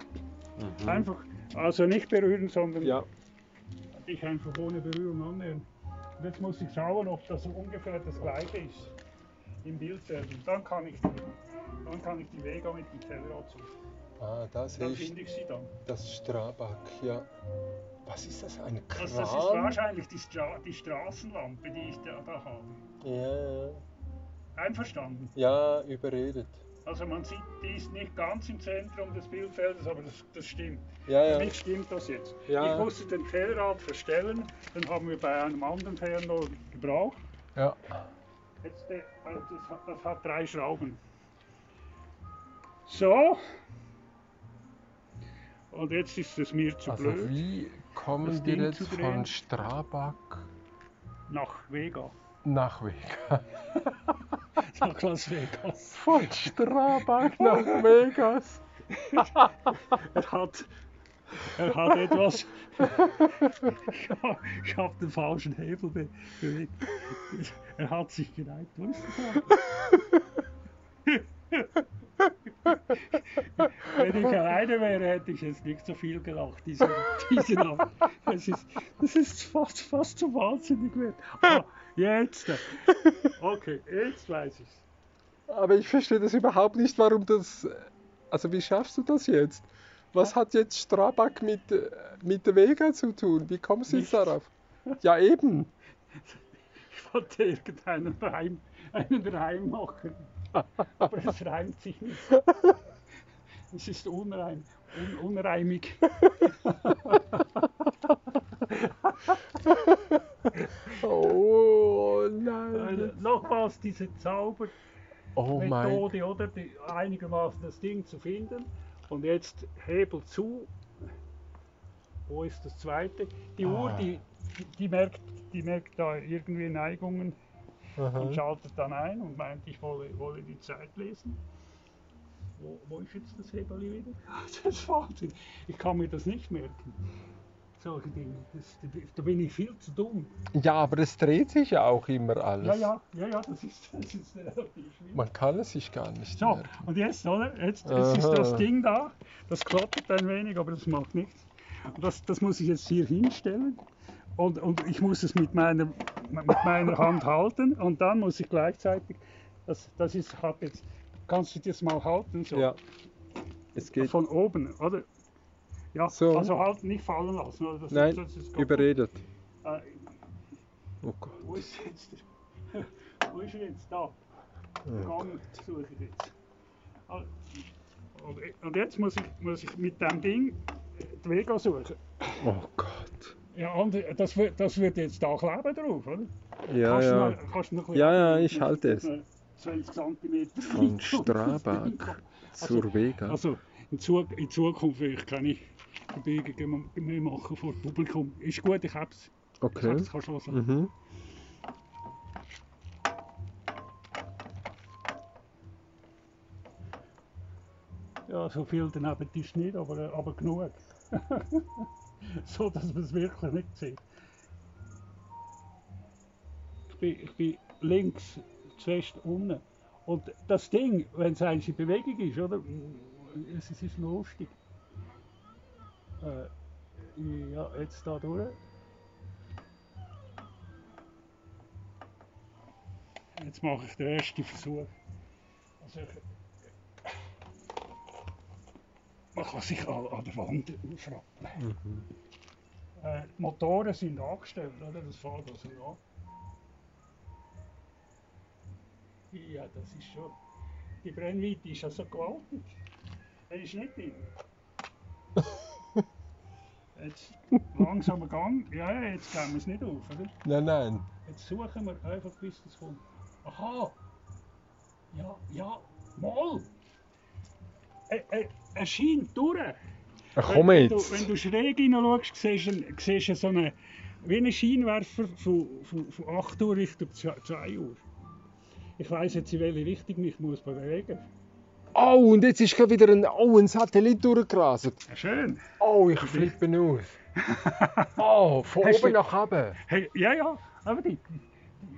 Mhm. einfach, also nicht berühren, sondern Ja. dich einfach ohne Berührung annähern. Und jetzt muss ich schauen, ob das ungefähr das gleiche ist im Bildfeld. Und dann kann ich, dann kann ich die Vega mit dem Tellerrad suchen. Ah, da sehe ich finde ich sie dann. das Strabag. Ja. Was ist das? Ein Kran? Also das ist wahrscheinlich die, Stra die Straßenlampe, die ich da, da habe. Ja, ja. Einverstanden? Ja, überredet. Also man sieht, die ist nicht ganz im Zentrum des Bildfeldes, aber das, das stimmt. Ja, Für ja. mich stimmt das jetzt. Ja. Ich musste den Tellerrad verstellen, den haben wir bei einem anderen Fernrohr gebraucht. Ja. Jetzt, also das, hat, das hat drei Schrauben. So. Und jetzt ist es mir zu Also blöd. wie kommen Ding jetzt von Strabag Nach Vega. nach Vega? Nach Las Vegas. Von Strabag nach Vegas. Er hat, er hat etwas. ich habe den falschen Hebel be bewegt. Er hat sich geneigt. Wo ist das? Wenn ich alleine wäre, hätte ich jetzt nicht so viel gelacht. Diese, diese Nacht. Es ist, es ist fast, fast so wahnsinnig wert. Ah, jetzt. Okay, jetzt weiß ich Aber ich verstehe das überhaupt nicht, warum das. Also wie schaffst du das jetzt? Was hat jetzt Strabag mit, mit Vega zu tun? Wie kommst du jetzt darauf? Ja eben. Ich wollte irgendeinen Reim, einen Reim machen. Aber es reimt sich nicht. Es ist unreim, un, unreimig. Oh nein. nochmals diese Zaubermethode, Oh oder? Die, einigermaßen das Ding zu finden. Und jetzt Hebel zu. Wo ist das zweite? Die Uhr, Ah. die, die, merkt, die merkt da irgendwie Neigungen und Aha. schaltet dann ein und meint, ich wolle, wolle die Zeit lesen. Wo, wo ist jetzt das Hebel wieder? Das ist Wahnsinn. Ich kann mir das nicht merken. Solche Dinge. Das, da bin ich viel zu dumm. Ja, aber es dreht sich ja auch immer alles. Ja, ja, ja, ja, das ist, das ist relativ schwierig. Man kann es sich gar nicht So, merken. und jetzt, oder? Jetzt, jetzt ist das. Ding da. Das kloppert ein wenig, aber das macht nichts. Und das, das muss ich jetzt hier hinstellen. Und, und ich muss es mit meiner, mit meiner Hand halten. Und dann muss ich gleichzeitig, das, das ist, hat jetzt, kannst du das mal halten? So. Ja. Es geht. Von oben, oder? Ja, So. also halten, nicht fallen lassen. Oder? Das, Nein, das ist überredet. Äh, Oh Gott. wo ist jetzt der, Wo ist er jetzt? Da. Oh Gang suche ich jetzt. Und, und jetzt muss ich, muss ich mit dem Ding die Vega suchen. Oh Gott. Ja, und das, wird- das wird jetzt da kleben drauf, oder? Ja, kannst Du ja. noch, kannst du noch Ja, ja, ich halte es. 20 cm Von Strabag zur Vega. Also in, Zu in Zukunft will ich keine Verbiegungen mehr machen vor Publikum. Ist gut, ich hab's. Ich Okay. hab's, kannst du hören. Mhm. Ja, so viel daneben ist nicht, aber, aber genug. so, dass man es wirklich nicht sieht. Ich bin, ich bin links zuerst unten. Und das Ding, wenn es eigentlich in Bewegung ist, oder? Es ist noch lustig. Äh, ja, jetzt da durch. Jetzt mache ich den ersten Versuch. Also ich, man kann sich an, an der Wand aufschrappen. Mhm. Äh, die Motoren sind angestellt, oder? Das fährt also an. Ja, das ist schon. Die Brennweite ist ja so gewaltig. Er ist nicht drin. Jetzt langsamer Gang. Ja, ja, jetzt gehen wir es nicht auf, oder? Nein, nein. Jetzt suchen wir einfach, bis das kommt. Aha! Ja, ja, mal! Er, er, er scheint durch. Ach, komm wenn, du, jetzt. wenn du schräg hineinschaust, siehst du, einen- siehst du so eine, wie einen Scheinwerfer von, von, von 8 Uhr Richtung 2 Uhr. Ich weiss jetzt, in welche Richtung ich muss bewegen Oh, und jetzt ist gerade wieder ein, oh, ein Satellit durchgerasert. Ja, schön. Oh, ich flippe aus. Oh, von Hast oben du- nach unten. Hey, ja, ja, aber die,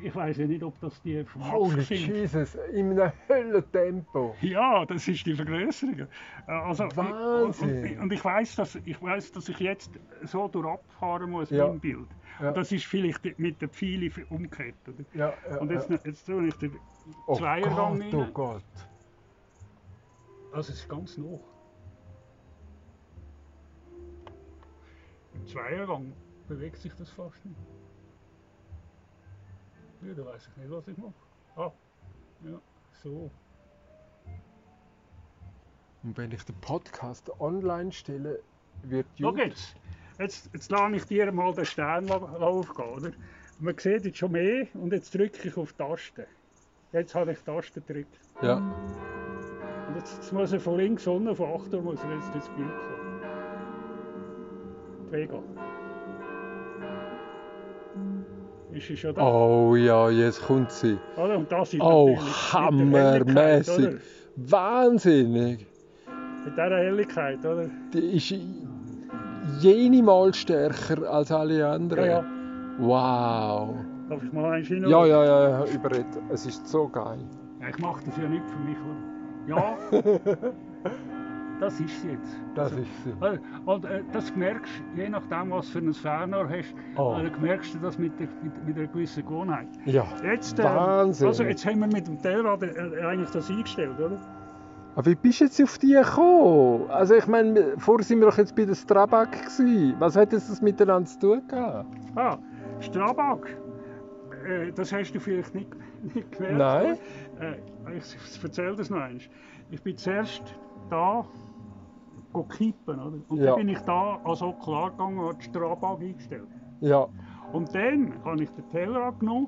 ich weiß ja nicht, ob das die vom Holy Max sind. Jesus, in einem Höllentempo. Ja, das ist die Vergrößerung. Äh, Also, Wahnsinn. Und, und ich weiß, dass ich weiß, dass ich jetzt so durchfahren muss Ja. dem Bild. Ja. Das ist vielleicht mit der Pfeile umgekehrt. Oder? Ja, ja, Und jetzt, ja. jetzt tue ich den Oh Zweiergang Gott, oh rein. Gott. Also es ist ganz noch. Im Zweiergang bewegt sich das fast nicht. Ja, da weiß ich nicht, was ich mache. Ah, ja, so. Und wenn ich den Podcast online stelle, wird Schau YouTube... jetzt, jetzt, jetzt lasse ich dir mal den Stern aufgehen, oder? Man sieht jetzt schon mehr und jetzt drücke ich auf die Taste. Jetzt habe ich die Taste gedrückt. Ja. Und jetzt, jetzt muss er von links unten, von 8 Uhr muss er jetzt ins Bild kommen. Die Vega. Ist sie schon da? Oh ja, jetzt kommt sie. Oder? Und das ist Oh, hammermäßig. Wahnsinnig. Mit dieser Helligkeit, oder? Die ist jene Mal stärker als alle anderen. Ja, ja. Wow. Darf ich mal eins hin? Ja, ja, ja, ja, überredet. Es ist so geil. Ja, Ich mache das ja nicht für mich, oder? Ja, das ist jetzt. Das ist sie. Äh, Und äh, das merkst du, je nachdem, was für ein Fernrohr hast, Oh. äh, merkst du das mit, der, mit, mit einer gewissen Gewohnheit. Ja. Jetzt, äh, Wahnsinn. Also jetzt haben wir mit dem Telrad äh, eigentlich das eingestellt, oder? Aber wie bist du jetzt auf die gekommen? Also ich meine, vorher sind wir doch jetzt bei der Strabag gewesen. Was hat jetzt das miteinander zu tun gehabt? Ah, Strabag. Äh, das hast du vielleicht nicht, nicht gemerkt. Nein. Äh, ich erzähle das noch einmal. Ich bin zuerst da kippen, oder? Und Ja. dann bin ich da also klar gegangen und habe die Strabag eingestellt. Ja. Und dann habe ich den Telrad genommen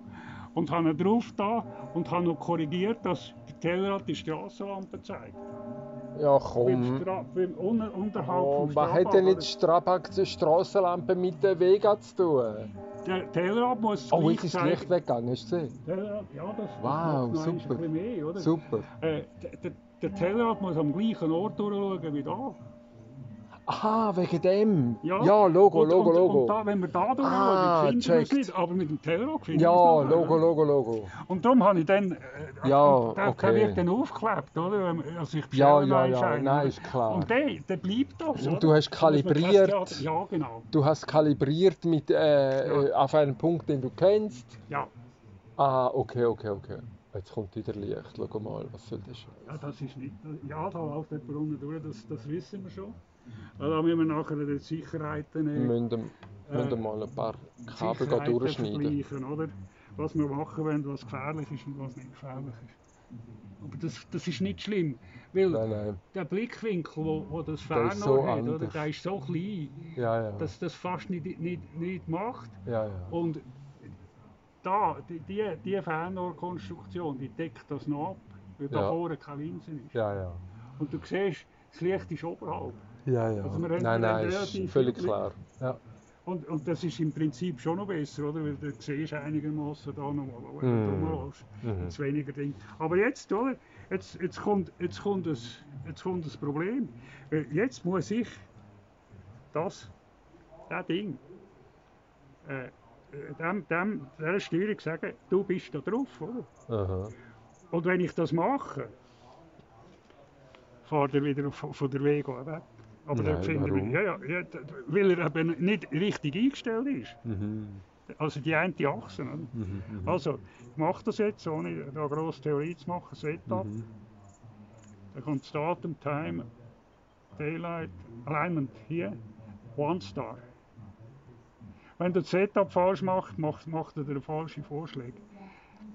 und habe ihn drauf da und habe noch korrigiert, dass der Telrad die Strassenlampe zeigt. Ja, Beim komm. Beim unter unterhalb Oh, vom Strabag, hat oder? jetzt Strabag zur Strassenlampe mit der Vega zu tun? Der Telrad muss Oh, jetzt ist das Licht weggegangen, hast du gesehen? Telrad, ja, das, Wow, super. mehr, oder? Super. Äh, der, der, Telrad muss am gleichen Ort durchschauen wie da. Aha, wegen dem. Ja, Ja, Logo, und, Logo, und, Logo. Und da, wenn wir da durchschauen, Ah, finden wir es nicht, aber mit dem Telrad finden ja, nachher, Logo? Logo, Logo. Und darum habe ich dann, äh, Ja, der, okay. der wird dann aufgeklebt, oder? Also ich Ja, ja, einen ja, Schein, nein, ist klar. Und der, der bleibt das, Und du hast kalibriert. Theater- Ja, genau. Du hast kalibriert mit, äh, Ja. äh, auf einen Punkt, den du kennst. Ja, Ah, okay, okay, okay. Jetzt kommt wieder Licht. Schau mal, was soll das? ja das ist nicht, ja, da läuft jemand unten durch, das, das wissen wir schon. Da müssen wir nachher die Sicherheiten Wir äh, müssen, müssen mal ein paar Kabel gehen Sicherheiten durchschneiden. oder? Was wir machen wollen, was gefährlich ist und was nicht gefährlich ist. Aber das, das ist nicht schlimm, weil Nein, nein. der Blickwinkel, wo, wo das Fernrohr so hat, oder, der ist so klein, Ja, ja. dass das fast nicht, nicht, nicht macht. ja. Und da, die, die, die Fernrohrkonstruktion, die deckt das noch ab, weil da vorne keine Linse ist. Ja, ja. Und du siehst, das Licht ist oberhalb. Ja, ja. Also nein, nein, ist völlig viel- klar. Ja. Und, und das ist im Prinzip schon noch besser, oder? Weil du siehst einigermaßen da nochmal, wo Mhm. du rumläufst. Mhm. Jetzt weniger Ding. Aber jetzt, oder? Jetzt, jetzt, kommt, jetzt, kommt das, jetzt kommt das Problem. Jetzt muss ich das, das Ding, äh, äh, dem, dem, der Steuerung sagen, du bist da drauf, oder? Aha. Und wenn ich das mache, fährt er wieder von, der Vega weg. Aber Nein, dann finden wir, ja, ja, weil er eben nicht richtig eingestellt ist. Mhm. Also die eine Achse. Mhm. Mhm. Also, ich mache das jetzt, ohne da grosse Theorie zu machen, Setup. Mhm. Dann kommt Datum, Time, Daylight, Alignment hier, One Star. Wenn du das Setup falsch machst, macht, macht er dir falsche Vorschläge.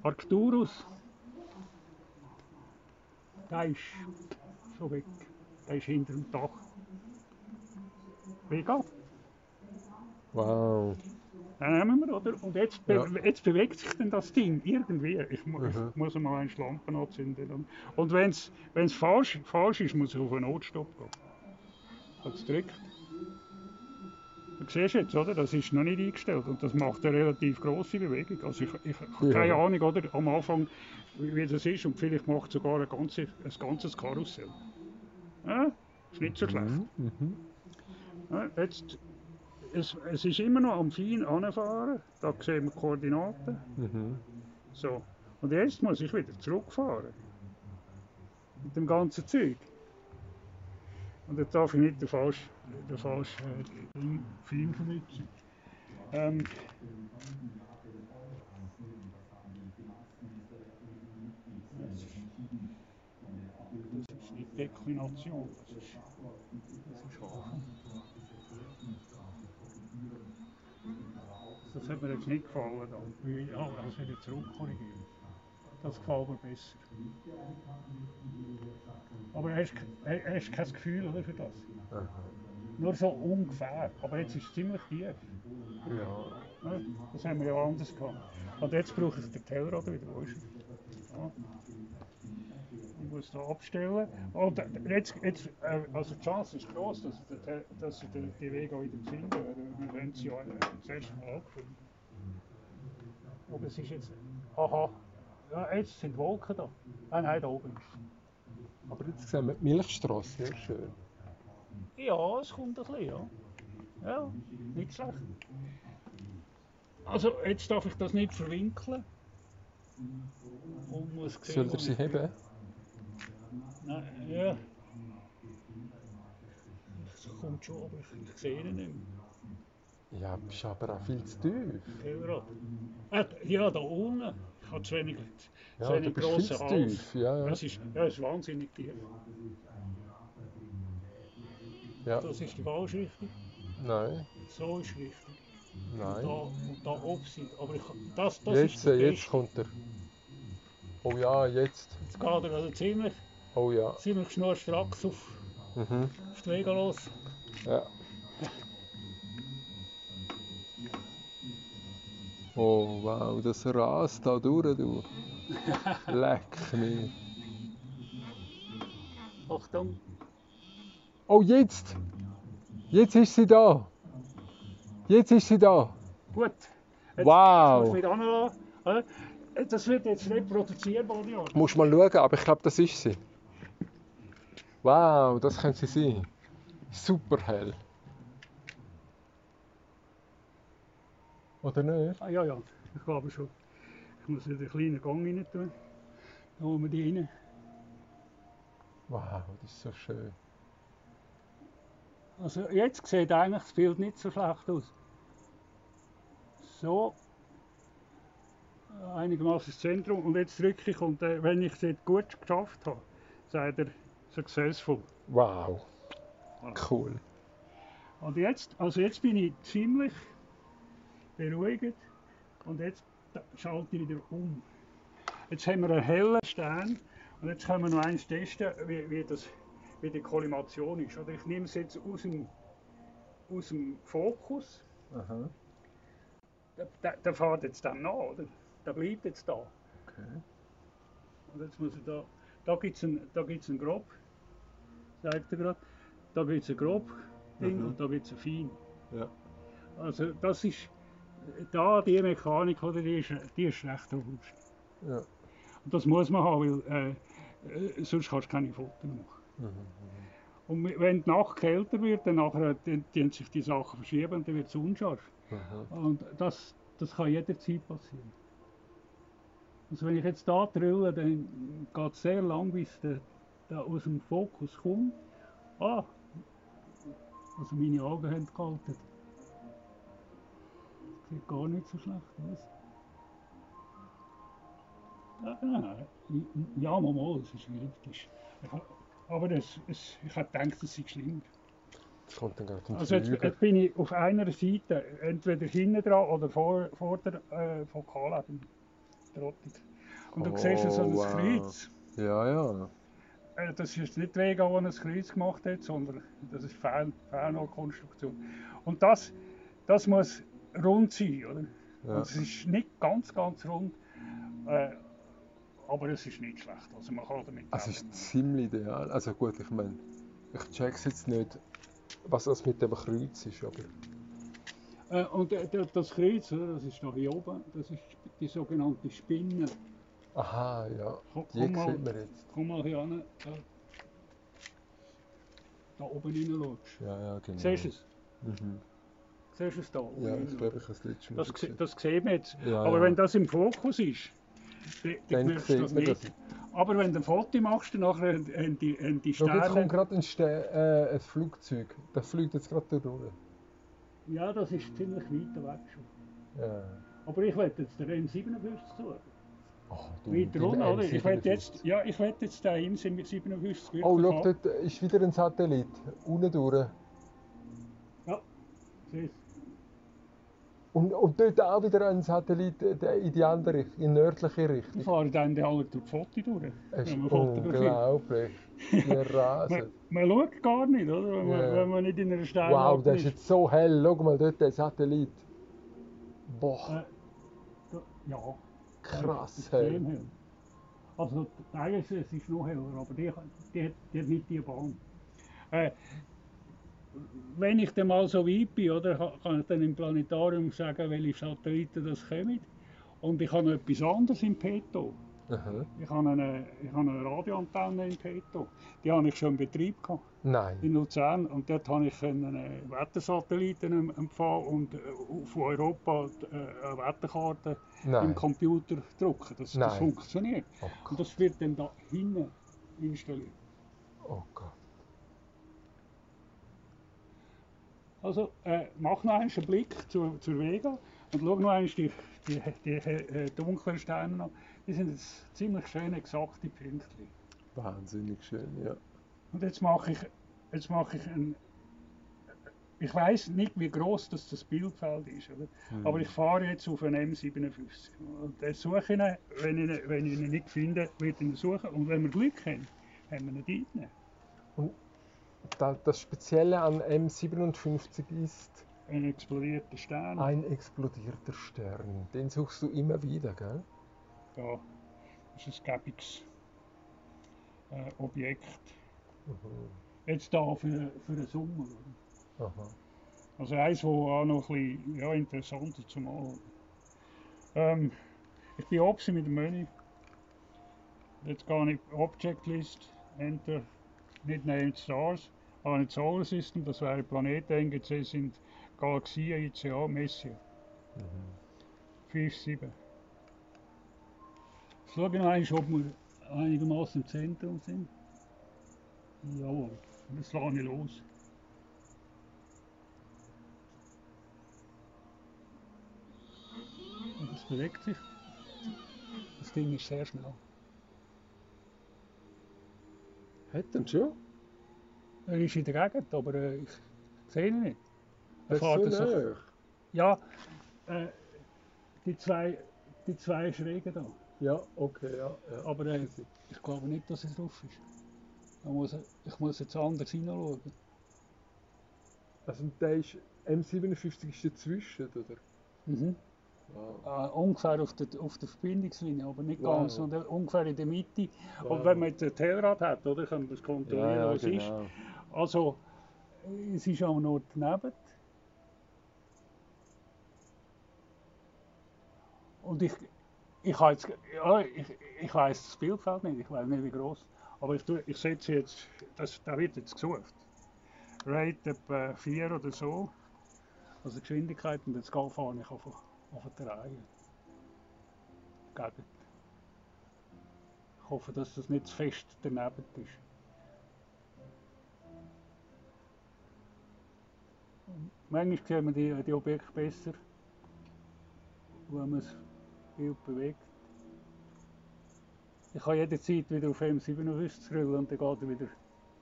Arcturus der ist so weg. Der ist hinter dem Dach. Mega. Wow. Den nehmen wir, oder? Und jetzt, be Ja. jetzt bewegt sich dann das Ding irgendwie. Ich, mu Mhm. ich muss mal eine Lampe anzünden. Und, wenn es falsch, falsch ist, muss ich auf einen Notstopp gehen. Hat es gedrückt. Du siehst jetzt, oder? Das ist noch nicht eingestellt und das macht eine relativ grosse Bewegung. Also ich, ich, habe Ja. keine Ahnung, oder? Am Anfang, wie, das ist und vielleicht macht es sogar ein, ganze, ein ganzes Karussell. Ja, ist nicht so schlecht. Mhm. Mhm. Jetzt, es, es ist immer noch am Fein anfahren. Da sehen wir Koordinaten. Mhm. So. Und jetzt muss ich wieder zurückfahren. Mit dem ganzen Zeug. Und jetzt darf ich nicht den falschen, den falschen äh, Film vernutzen. Ähm, das ist nicht Deklination, das ist, das ist Hafen. Das hat mir jetzt nicht gefallen. Da. Ja, das wieder zurückkorrigieren. Das gefällt mir besser. Aber hast du hast kein Gefühl oder, für das? Aha. Nur so ungefähr. Aber jetzt ist es ziemlich tief. Ja. Das haben wir ja anders gehabt. Und jetzt brauche ich den Tellerrad wieder. Wo ist er? Ja. Ich muss da abstellen. Und jetzt, jetzt, äh, also die Chance ist groß, dass, dass ich den, die Wege auch wieder finde. Wir haben sie ja das erste Mal gefunden. Aber es ist jetzt. Aha. Ja, jetzt sind Wolken da. Ah nein, da oben ist. Aber jetzt sehen wir die Milchstraße, sehr schön. Ja, es kommt ein bisschen, ja. Ja, nicht schlecht. Also, jetzt darf ich das nicht verwinkeln. Und muss sehen, Soll er sie heben? Nein, ja. Es kommt schon, aber ich, sehe ihn nicht mehr. Ja, bist aber auch viel zu tief. Tellerrad. Ah, ja, da unten. Ich habe zu wenig, zu Ja, wenig grossen Hals. Ja, ja. Das ist, ja, das ist wahnsinnig tief. ja. Das ist die falsche Richtung. Nein, So ist richtig. Da, nein. und da oben sind. Aber ich, das, das Jetzt, ist der äh, jetzt kommt er. Oh ja, jetzt. Jetzt geht er also ziemlich, Oh ja. ziemlich schnurstracks auf, Mhm. auf die Wege los. Ja. Oh wow, das rast da durch, du. Leck mich. Achtung. Oh, jetzt! Jetzt ist sie da! Jetzt ist sie da! Gut. Jetzt Wow. äh? Das wird jetzt reproduziert, Bonnier. Muss mal schauen, aber ich glaube, das ist sie. Wow, das könnte sie sein. Super hell. Oder nicht? Ah, ja, ja. Ich glaube schon. Ich muss wieder einen kleinen Gang rein tun. Da holen wir die rein. Wow, das ist so schön. Also jetzt sieht eigentlich das Bild nicht so schlecht aus. So. Einigermaßen das Zentrum. Und jetzt drücke ich und äh, wenn ich es gut geschafft habe, sagt er successful. Wow. Cool. Und jetzt, also jetzt bin ich ziemlich beruhigt und jetzt schalte ich wieder um. Jetzt haben wir einen hellen Stern und jetzt können wir noch eins testen, wie, wie, das, wie die Kollimation ist. Oder ich nehme es jetzt aus dem, aus dem Fokus, Aha. der, der, der fährt jetzt dann nach, oder? Der bleibt jetzt da. Okay. Und jetzt muss ich da, da gibt es ein, da gibt's ein Grob, sagt er gerade, da gibt es ein Grob Ding Mhm. und da gibt es ein Fein. Ja. Also das ist, da die Mechanik, oder, die, ist, die ist recht robust. Ja. Und das muss man haben, weil äh, äh, sonst kannst du keine Fotos machen. Mhm. Und wenn die Nacht kälter wird, dann nachher, dann, dann sich die Sachen verschieben und dann wird es unscharf. Aha. Und das, das kann jederzeit passieren. Also wenn ich jetzt da drülle, dann geht es sehr lang, bis der, der aus dem Fokus kommt. Ah, also meine Augen haben gehalten. Sieht gar nicht so schlecht aus. Ja, nein, ja, mal, es ist hab- Aber es, es, ich habe gedacht, es sei ein Also jetzt, jetzt bin ich auf einer Seite, entweder hinten dran oder vor, vor der äh, Fokalleben. Trottig. Und du Oh, siehst so ein wow. Kreuz. Ja, ja. Äh, das ist nicht Vega, die ein Kreuz gemacht hat, sondern das ist Fehl, Fehlkonstruktion. Und das, das muss rund sein, oder? Ja. Es ist nicht ganz, ganz rund, äh, aber es ist nicht schlecht. Also man kann damit Also es ist ziemlich ideal. Also gut, ich meine, ich check's jetzt nicht, was das mit dem Kreuz ist, aber Äh, und äh, der- das Kreuz, das ist da hier oben, das ist die sogenannte Spinne. Aha, ja, Komm, die komm mal, sieht man jetzt. komm mal hier hin. Da, da oben rein schaust. Ja, ja, genau. Siehst du es? Mhm. Siehst du es da oben Ja, ich glaube, ich habe es letztes Mal Das, gesehen. das sieht man jetzt. Ja, Aber ja. wenn das im Fokus ist, dann, dann sieht das man nicht. das. Aber wenn du ein Foto machst, dann nachher haben, die, haben die Schau, jetzt kommt Sterne. gerade ein, Ste äh, ein Flugzeug. Das fliegt jetzt gerade da durch. Ja, das ist ziemlich weit weg schon. Ja. Aber ich werde jetzt den M57 suchen. Oh, du, Weiter runter, oder? Ich werde M57. jetzt, ja, ich werde jetzt den M57 wirklich Oh, schau, dort ist wieder ein Satellit. Unten durch. Ja, siehst Und, und dort auch wieder ein Satellit äh, in die andere Richtung, in die nördliche Richtung. ich fahre dann die alle durch die Fotos durch. Es ist man unglaublich. Man, rasen. man schaut gar nicht, oder? Wenn, man, Ja. wenn man nicht in einer Sterne Wow, das ist jetzt so hell. Schau mal dort, der Satellit. Boah, Äh, da- ja. Krass extrem hell. Also eigentlich es ist noch heller, aber die, die, hat- die hat nicht die Bahn. Äh, wenn ich dann mal so weit bin, oder, ka- kann ich dann im Planetarium sagen, welche Satelliten das kommen. Und ich habe noch etwas anderes im Petto. Aha. Ich habe eine, ich habe eine Radioantenne im Petto. Die habe ich schon in Betrieb gehabt, Nein. in Luzern. Und dort habe ich einen äh, Wettersatelliten em- empfangen und äh, von Europa äh, eine Wetterkarte im Nein. Computer drucken. Das, das funktioniert. Oh Und das wird dann da hinten installiert. Oh Gott. Also äh, mach noch einen Blick zur, zur Vega und schau noch einmal die, die, die äh, dunklen Sterne an. Die sind jetzt ziemlich schön exakte Pünktchen. Wahnsinnig schön, ja. Und jetzt mache ich, jetzt mache ich ein. Ich weiß nicht, wie groß das, das Bildfeld ist, oder? Mhm. aber ich fahre jetzt auf einen M57. Und den suche ich, ihn. wenn ich, ihn- wenn ich ihn nicht finde, werde ich ihn suchen. Und wenn wir Glück haben, haben wir ihn dort. Da, das Spezielle an M57 ist Ein explodierter Stern. ein explodierter Stern. Den suchst du immer wieder, gell? Ja, das ist ein äh, Objekt. Mhm. Jetzt da für, für den Sommer. Aha. Also eins, das auch noch ein bisschen ja, interessant ist zum Anschauen. Ähm, ich bin oben mit dem Menü. Jetzt gehe ich Object List, Enter, nicht Named Stars, aber nicht Solar System, das wäre Planeten, NGC sind Galaxien, ICA, Messier. 5, 7. Jetzt schaue ich noch einmal, ob wir einigermaßen im Zentrum sind. Jawohl, jetzt lasse ich los. Es bewegt sich. Das Ding ist sehr schnell. Hat er schon? Er ist in der Gegend, aber äh, ich sehe ihn nicht. Er Das fährt so nah. Ja, äh, die zwei, die zwei Schrägen da. Ja, okay, ja. ja. Aber äh, ich glaube nicht, dass er drauf ist. Da muss, ich muss jetzt anders hinschauen. Also der ist, M57 ist dazwischen, oder? Mhm. Wow. Äh, ungefähr auf der, auf der Verbindungslinie, aber nicht Wow. ganz, sondern ungefähr in der Mitte. Wow. Und wenn man jetzt ein Telrad hat, oder, kann man das kontrollieren, was ist. genau. Also, es ist am Ort daneben. Und ich, ich, jetzt, ja, ich, ich weiß das Bildfeld nicht, ich weiß nicht wie groß. Aber ich, tue- ich setze jetzt, das, da wird jetzt gesucht. Rate etwa 4 oder so. Also Geschwindigkeit und jetzt fahre ich auf, auf der Reihe. Gegen. Ich hoffe, dass das nicht zu fest daneben ist. Manchmal sieht man die, die Objekte besser, wenn man das Bild bewegt. Ich kann jederzeit wieder auf M57 rollen und dann geht er wieder,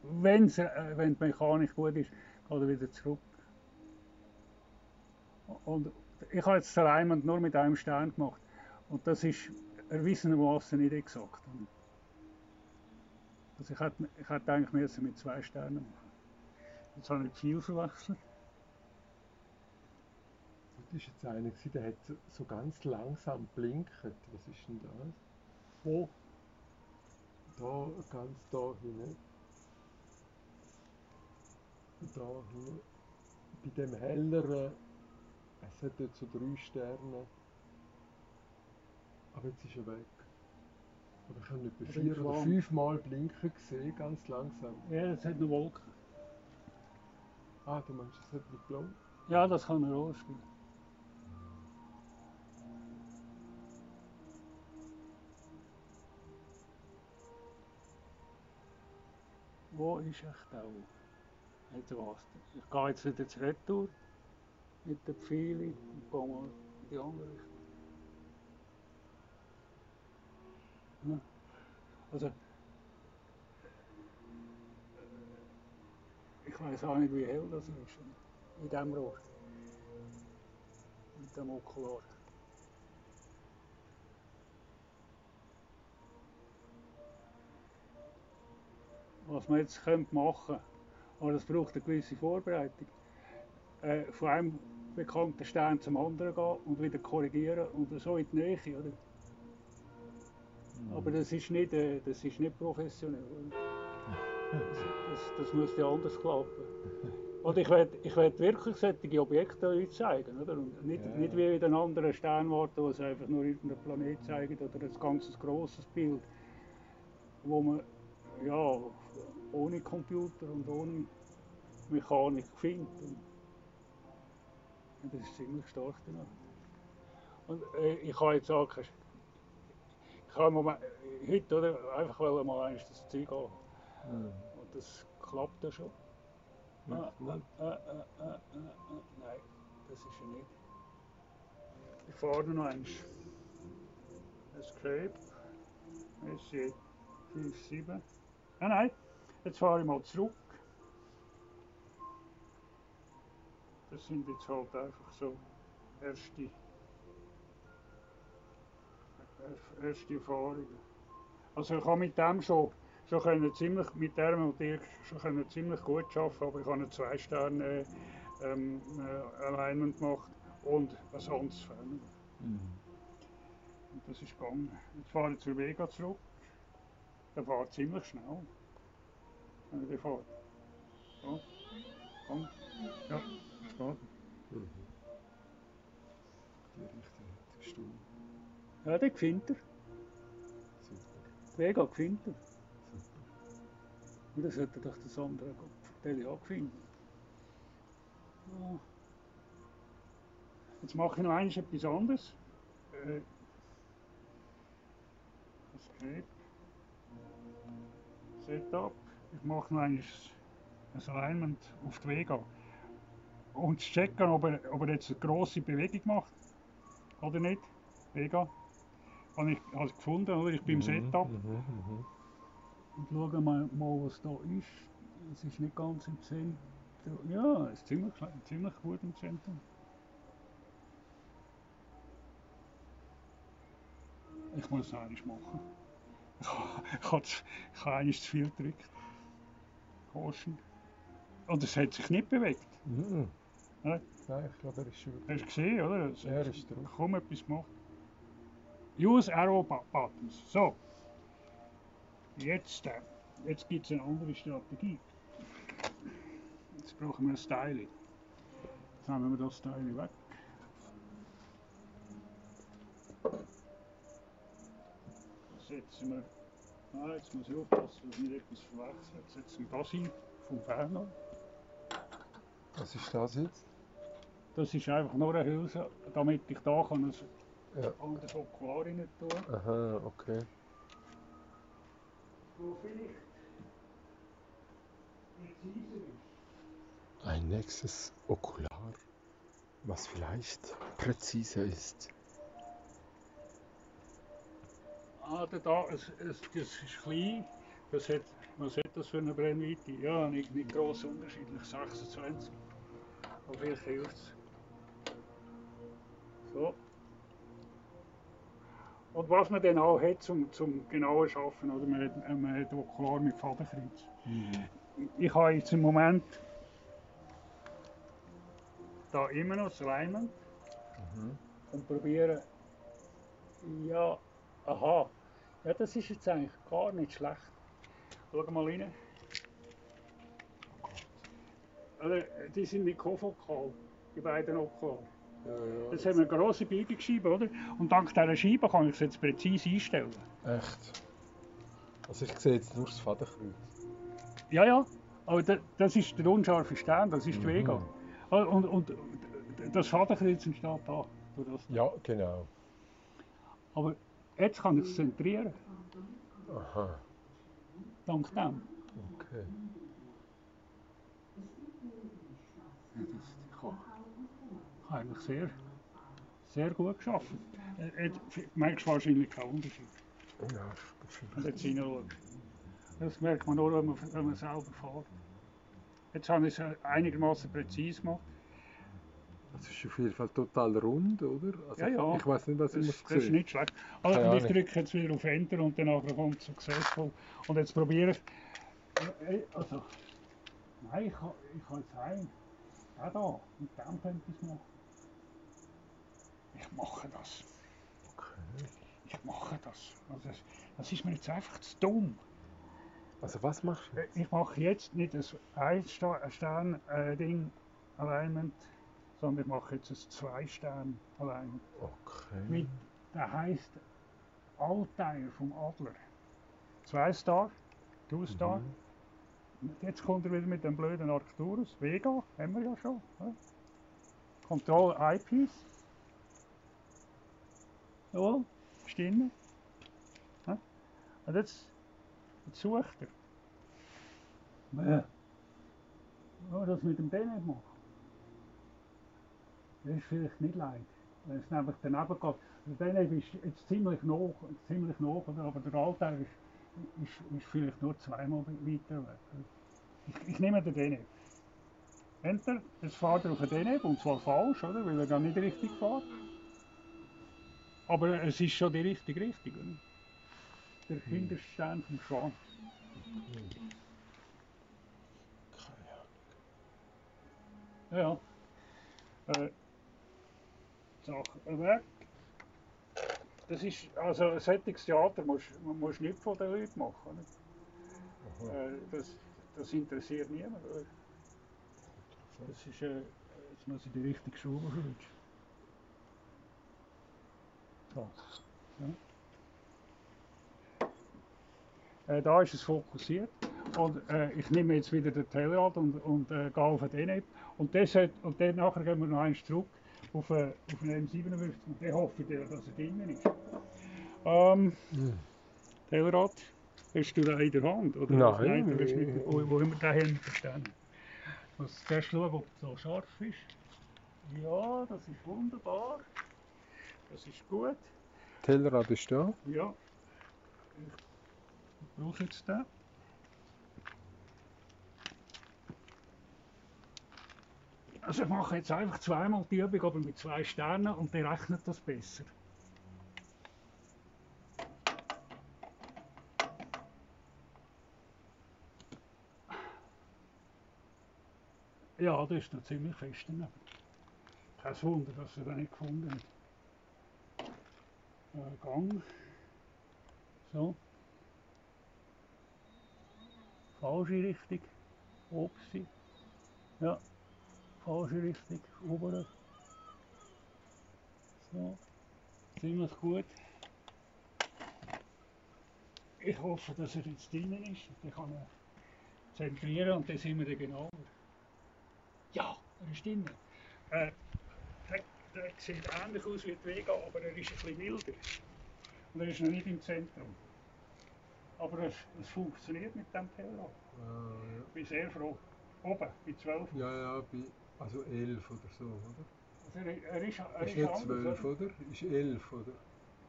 wenn's, äh, wenn die Mechanik gut ist, geht er wieder zurück. Und ich habe jetzt den nur mit einem Stern gemacht und das ist erwiesenermaßen nicht exakt. Also ich hätte, ich hätte eigentlich mit zwei Sternen machen. Jetzt habe ich viel verwechselt. Das ist jetzt einer, gewesen, der hat so- ganz langsam blinkt. Was ist denn das? Wo? Da, ganz da hinten. Da hinten. Bei dem helleren, es hat dort so drei Sterne. Aber jetzt ist er weg. Aber ich habe nicht Aber vier oder fünf Mal blinken gesehen, ganz langsam. Ja, es hat noch Wolken. Ah, du meinst, es hat nicht blau? Ja, das kann eine Rolle spielen. Wo ist echt oben? Jetzt was. Ich gehe jetzt wieder zur Retour mit den Pfeilen und gehe mal in die andere Richtung. Ja. Also, ich weiß auch nicht, wie hell das ist in diesem Rohr. Mit dem Okular. Was man jetzt könnte machen aber das braucht eine gewisse Vorbereitung. Äh, von einem bekannten Stern zum anderen gehen und wieder korrigieren und so in die Nähe, oder? Aber das ist nicht, äh, das ist nicht professionell. Das, das, das müsste anders klappen. Oder ich werde ich werd wirklich solche Objekte euch zeigen, oder? Und nicht, Ja. nicht wie in den anderen Sternwarten, wo es einfach nur irgendeinen Planet zeigt oder ein ganzes grosses Bild, wo man ja, ohne Computer und ohne Mechanik findet. Und, das ist ziemlich stark danach. Und äh, ich habe jetzt auch keine ich habe Moment, heute oder, einfach wollen mal eins das Zeug an. Mhm. Und das klappt ja schon. Ja, Ah, ah, ah, Nein, das ist er nicht. Ich fahre noch eins. Escape. SC 57. Ah nein, jetzt fahre ich mal zurück. Das sind jetzt halt einfach so erste, erste Erfahrungen. Also ich habe mit dem schon, schon können ziemlich, mit der Monteur schon können ziemlich gut arbeiten, aber ich habe einen zwei Sterne äh, ähm, äh, Alignment gemacht und ein Fern. Mhm. Und das ist gegangen. Jetzt fahre ich zur Vega zurück. Der fährt ziemlich schnell. Er den fährt. So, komm. Ja. Mhm. Die Richtung hättest du. Ja, den gewinnt er. Super, Die Vega gewinnt er. super. Und das hätte doch das andere Teil auch gewinnt. Ja. Jetzt mache ich noch eins etwas anderes. Äh, Escape. Setup. Ich mache noch ein Alignment auf die Vega. Und zu checken, ob er, ob er jetzt eine grosse Bewegung macht. Oder nicht. Vega. Habe ich habe ich gefunden, oder? Ich bin im Setup. Mhm, mhm. Und schauen wir mal, was da ist. Es ist nicht ganz im Zentrum. Ja, es ist ziemlich, ziemlich gut im Zentrum. Ich muss es eigentlich machen. Ich habe, ich habe, ich habe eigentlich zu viel gedrückt. Horchen. Und es hat sich nicht bewegt. Mhm. Ja. Nein, ich glaube, er ist schon. Hast du gesehen, oder? Es, Ja, er ist drauf. Kaum etwas gemacht. Use Arrow Bu- Buttons. So. Jetzt, äh, jetzt gibt es eine andere Strategie. Jetzt brauchen wir ein Styling. Jetzt nehmen wir das Styling weg. Setzen wir. Ah, jetzt muss ich aufpassen, dass ich nicht etwas verwechseln. Jetzt setzen wir das ein vom Ferner. Was ist das jetzt? Das ist einfach nur eine Hülse, damit ich da kann ein Ja. anderes Okular rein tun Aha, okay. wo vielleicht präziser ist. Ein nächstes Okular, was vielleicht präziser ist. Ah, da, es, es, das ist klein. Das hat, was hat das für eine Brennweite? Ja, nicht, nicht gross unterschiedlich, 26. Aber vielleicht hilft es. So. Und was man dann auch hat zum, zum genauen Schaffen, oder man hat, man hat auch klar mit Fadenkreuz. Ich habe jetzt im Moment da immer noch das Alignment und probiere, ja, aha, ja, das ist jetzt eigentlich gar nicht schlecht. Schau mal rein. Also, die sind nicht konfokal, die beiden Oklar. Ja, ja. Jetzt haben wir eine grosse Biegungsscheibe, oder? Und dank dieser Scheibe kann ich es jetzt präzise einstellen. Echt? Also ich sehe jetzt nur das Fadenkreuz. Ja, ja, aber da, das ist der unscharfe Stern, das ist die Vega. Ah, Und, und das Fadenkreuz entsteht da. durch das. Ja, genau. Aber jetzt kann ich es zentrieren, Aha, dank dem. okay. Ich habe ich habe eigentlich sehr, sehr gut geschafft. Jetzt merkst du wahrscheinlich keinen Unterschied, Ja, das reinschaust. Das merkt man nur, wenn man, wenn man selber fährt. Jetzt habe ich es einigermaßen präzise gemacht. Das ist auf jeden Fall total rund, oder? Also Ja, ja. Ich weiß nicht, was Das, ich das muss ist sehen. nicht schlecht. Also, Keine und ich Ahnung. drücke jetzt wieder auf Enter und dann kommt successful. Und jetzt probiere ich. Also, nein, ich kann, ich kann jetzt heim. Ja, da, mit dem könnte ich es machen. Ich mache das. Okay. Ich mache das. Also das, das ist mir jetzt einfach zu dumm. Also was machst du? Äh, Ich mache jetzt nicht ein Ein-Stern-Ding Alignment, sondern ich mache jetzt ein Zwei-Stern-Alignment. Okay. Mit, der heißt Altair vom Adler. Zwei Star, Two Star. Und Jetzt kommt er wieder mit dem blöden Arcturus. Vega, haben wir ja schon. Ja. Control Eyepiece. Jawohl, stimmt. Ja. Und jetzt, jetzt sucht er. Ja. Ja, das mit dem Denner machen. Das ist vielleicht nicht leicht. Wenn es nämlich daneben geht. Der Denner ist jetzt ziemlich hoch, ziemlich oder? aber der Altair ist, ist, ist vielleicht nur zweimal weiter weg. Ich, ich nehme den Deneb. Enter, jetzt fährt er auf den Deneb, und zwar falsch, oder? weil er gar nicht richtig fährt. Aber es ist schon die richtige Richtung. Oder? Der hinterste Stern vom Schwan. Keine Ahnung. Ja, ja. Äh, Sache weg. Das ist, also ein solches Theater du musst nicht von den Leuten machen. Äh, das, das interessiert niemand. Oder? Das ist, äh, jetzt muss ich die richtige Schuhe rutschen. So. Ja. Äh, da ist es fokussiert. Und äh, ich nehme jetzt wieder den Telrad und, und äh, gehe auf den Eneb. Und, das hat, und dann nachher gehen wir noch eins zurück auf, äh, auf den M57 und dann hoffe ich, dass er drinnen ist. Ähm, Hm. Telrad, hast du den in der Hand? Oder Nein. Nein du nicht, wo, wo immer den Helm verstanden. Ich muss zuerst schauen, ob es so scharf ist. Ja, das ist wunderbar. Das ist gut. Tellerrad ist da. Ja. Ich brauche jetzt den. Also ich mache jetzt einfach zweimal die Übung, aber mit zwei Sternen und der rechnet das besser. Ja, das ist noch ziemlich fest daneben. Kein Wunder, dass er den nicht gefunden hat. Äh, Gang. So. Falsche Richtung. Opsi. Ja. Falsche Richtung. Obere. So. Ziemlich gut. Ich hoffe, dass er jetzt drinnen ist. Dann kann er zentrieren und dann sind wir dann genauer. Ja, er ist drinnen. Äh, der, der sieht ähnlich aus wie die Vega, aber er ist ein bisschen wilder. Und er ist noch nicht im Zentrum. Aber es, es funktioniert mit dem Tellerrad. Äh, Ich bin sehr froh. Oben, bei 12. ja, ja, bei, also 11 oder so, oder? Also er äh, äh, ist, er ist, ist nicht zwölf, oder? Ist elf, oder?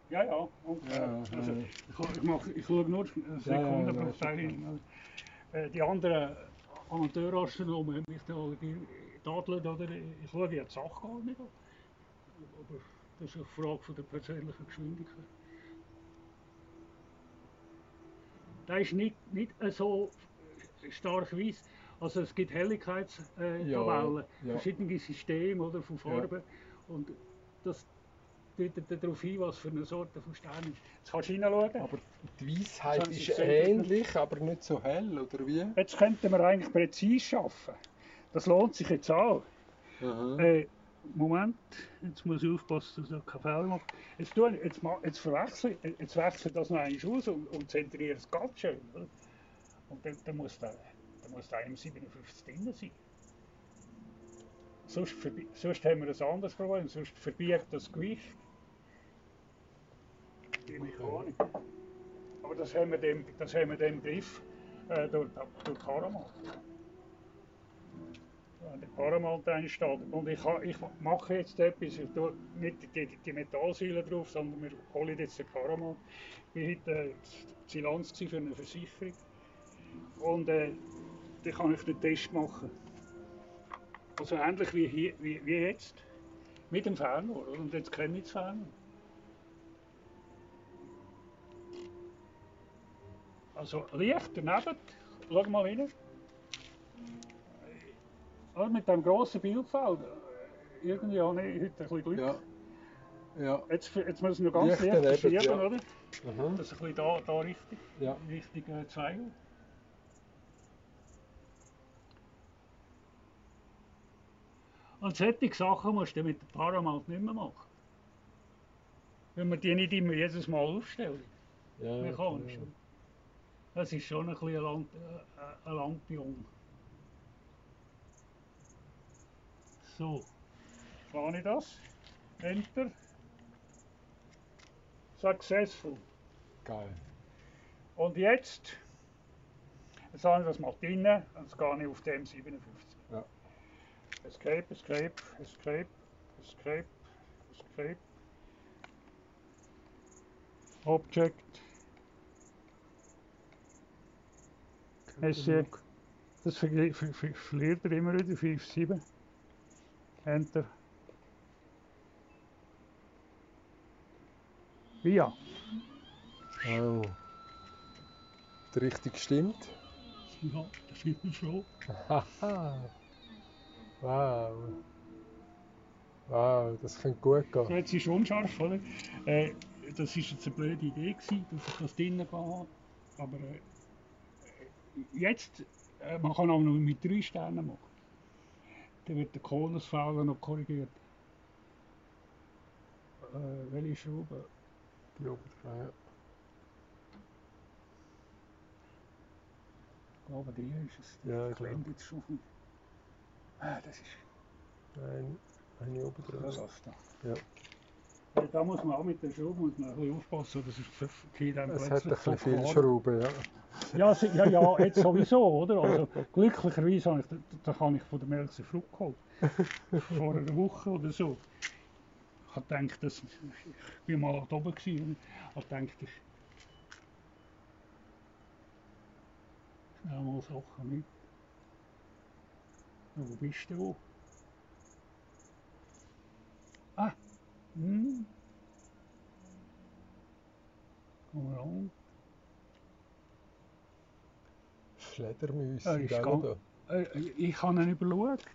Ja, ja, ungefähr. Ja, okay. also, ich, ich, ich schaue nur Sekunden, ja, hin. Ja, die anderen Amateurastronomen haben mich da getadelt, oder? Ich schaue ja die Sache gar nicht an. Aber das ist eine Frage von der persönlichen Geschwindigkeit. Der ist nicht, nicht so stark weiß. Also es gibt Helligkeitstabellen, Ja, ja. verschiedene Systeme oder, von Farben. Und das deutet darauf hin, was für eine Sorte von Stein ist. Jetzt kannst du hineinschauen. Aber die Weisheit ist gesehen, ähnlich, aber nicht so hell, oder wie? Jetzt könnten wir eigentlich präzise arbeiten. Das lohnt sich jetzt auch. Äh, Moment, jetzt muss ich aufpassen, dass ich keinen Fehler mache. Jetzt, tue, jetzt, jetzt verwechsel jetzt wechsle ich das noch einmal aus und, und zentriere es ganz schön. Oder? Und dann, dann, muss der, dann muss der M57 drin sein. Sonst, sonst haben wir ein anderes Problem, sonst verbirgt das Gewicht die Mechanik. Aber das haben wir dem, das haben wir dem Griff äh, durch, durch Karamal. Wenn der Paramount drin steht. Und ich, ich mache jetzt etwas, ich tue nicht die, die Metallsäule drauf, sondern wir holen jetzt den Paramount. Ich war heute äh, Zilanz für eine Versicherung. Und äh, dann kann ich den Test machen. Also ähnlich wie, hier, wie, wie jetzt. Mit dem Fernrohr. oder? Und jetzt kenne ich das Fernrohr. Also Licht daneben, schau mal rein. Ja, mit dem grossen Bildfeld. Irgendwie habe ich heute ein bisschen Glück. Ja. Ja. Jetzt, jetzt müssen wir ganz Licht leicht daneben, verschieben, ja. oder? Aha. Das ist ein bisschen da, da richtig, Ja. richtig äh, Zweige. Und solche Sachen musst du mit dem Paramount nicht mehr machen. Wenn wir die nicht immer jedes Mal aufstellen. Ja, Mechanisch. ja. Das ist schon ein bisschen eine, Lamp äh, eine Lampion. So, fahre ich das. Enter. Successful. Geil. Und jetzt, jetzt habe ich das mal drin, jetzt gehe ich auf dem 57. Escape, Escape, Escape, Escape, Escape. Object. Das verli- ver- ver- verliert er immer wieder, 5, 7. Enter. Ja, Oh. Die Richtung stimmt. ja, das ist mir schon. Haha. Wow. Wow, das könnte gut So, gehen. jetzt ist es unscharf, oder? Äh, das war jetzt eine blöde Idee, gewesen, dass ich das drinnen habe. Aber äh, jetzt, äh, man kann auch noch mit drei Sternen machen. Dann wird der Konusfehler noch korrigiert. Äh, welche Schraube? Die oben dran, ja. Ich glaube, die ist es. Ja, ich glaube. jetzt schon. Ah, das ist Nein, eine oben da. Ja. Äh, Da muss man auch mit der Schraube muss man ein bisschen aufpassen, das ist für Kinder Es hat ein bisschen viel. Schrauben, ja. Ja, ja, ja, jetzt sowieso, oder? Also, glücklicherweise habe ich, da, kann ich von der Melzer Frucht geholt. Vor einer Woche oder so. Ich habe gedacht, dass, ich war mal da oben gewesen, und ich habe gedacht, ich nehme mal Sachen mit. Wo bist du? Ah, hm. Komm mal an. Fledermäuse Er ist. Äh, Ich habe ihn überschaut.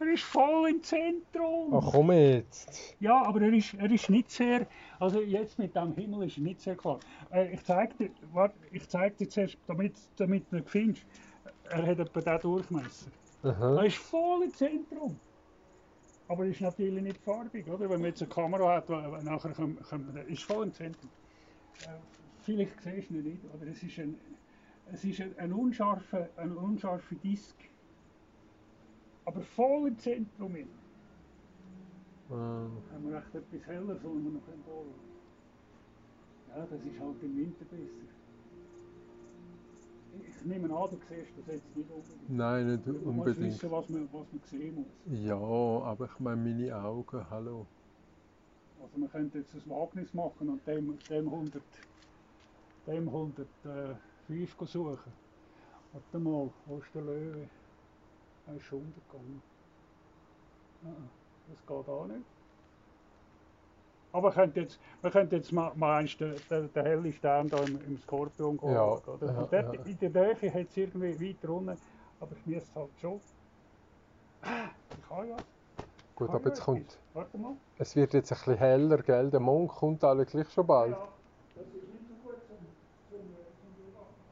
Er ist voll im Zentrum. Ach komm jetzt. Ja, aber er ist, er ist nicht sehr. Also jetzt mit dem Himmel ist er nicht sehr klar. Äh, ich zeige dir, warte, ich zeig dir zuerst, damit, damit du ihn findest. Er hat etwa den Durchmesser. Aha. ist voll im Zentrum. Aber er ist natürlich nicht farbig, oder? Wenn man jetzt eine Kamera hat, wo- nachher können, können wir, ist voll im Zentrum. Äh, vielleicht siehst du ihn nicht, aber es ist ein, es ist ein, ein, unscharfer, ein unscharfer Disk. Aber voll im Zentrum. Hin. Ah, Haben wir echt etwas heller, sollen wir noch holen? Ja, das ist halt im Winter besser. Ich nehme an, du siehst das jetzt nicht unbedingt. Nein, nicht Du musst unbedingt. wissen, was man, was man sehen muss. Ja, aber ich meine meine Augen, hallo. Also man könnte jetzt ein Wagnis machen und dem, dem 100, dem 105 go suchen. Warte mal, wo ist der Löwe? Er ist schon untergegangen. Ah, das geht auch nicht. Aber wir könnten jetzt, wir könnten jetzt mal, mal eins den, den, den hellen Stern da im, im Skorpion gehen. Ja, oder? ja, dort ja. in der Nähe hat es irgendwie weiter unten, aber ich müsste halt schon. Ich kann ja. Gut, kann aber jetzt kommt. Warte mal. es wird jetzt ein bisschen heller, gell? Der Mond kommt gleich schon bald. Ja, das ist nicht so gut zum, zum,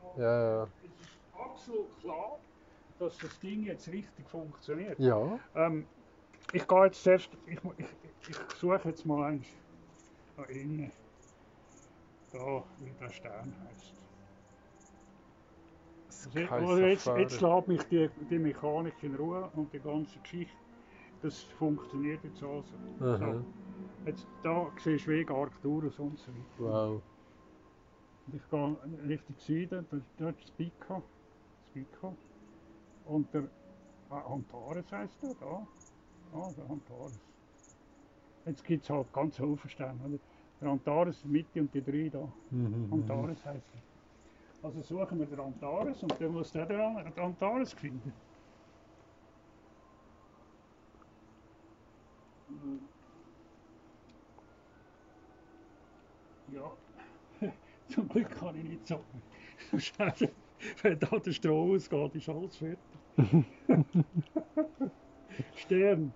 aber Ja, ja. Es ist absolut klar, dass das Ding jetzt richtig funktioniert. Ja, Ähm, ich gehe jetzt zuerst, ich, ich, ich suche jetzt mal eins da innen. Da, wie der Stern heißt. Sky Also jetzt, jetzt lässt mich die, die Mechanik in Ruhe und die ganze Geschichte. Das funktioniert jetzt also. So, jetzt, da siehst du Weg Arcturus und so weiter. Wow. Ich gehe Richtung Süden, da- dort ist Pico. Das Pico. Und der ah, Antares heisst der da. Ah, der Antares. Jetzt gibt es halt ganz Haufen Sterne. Oder? Der Antares in der Mitte und die drei da. Mhm. Antares heisst er. Also suchen wir den Antares und dann muss der den An- den Antares finden. Ja, zum Glück kann ich nicht sagen. Schade, wenn da der Strom ausgeht, ist alles fertig. Stern.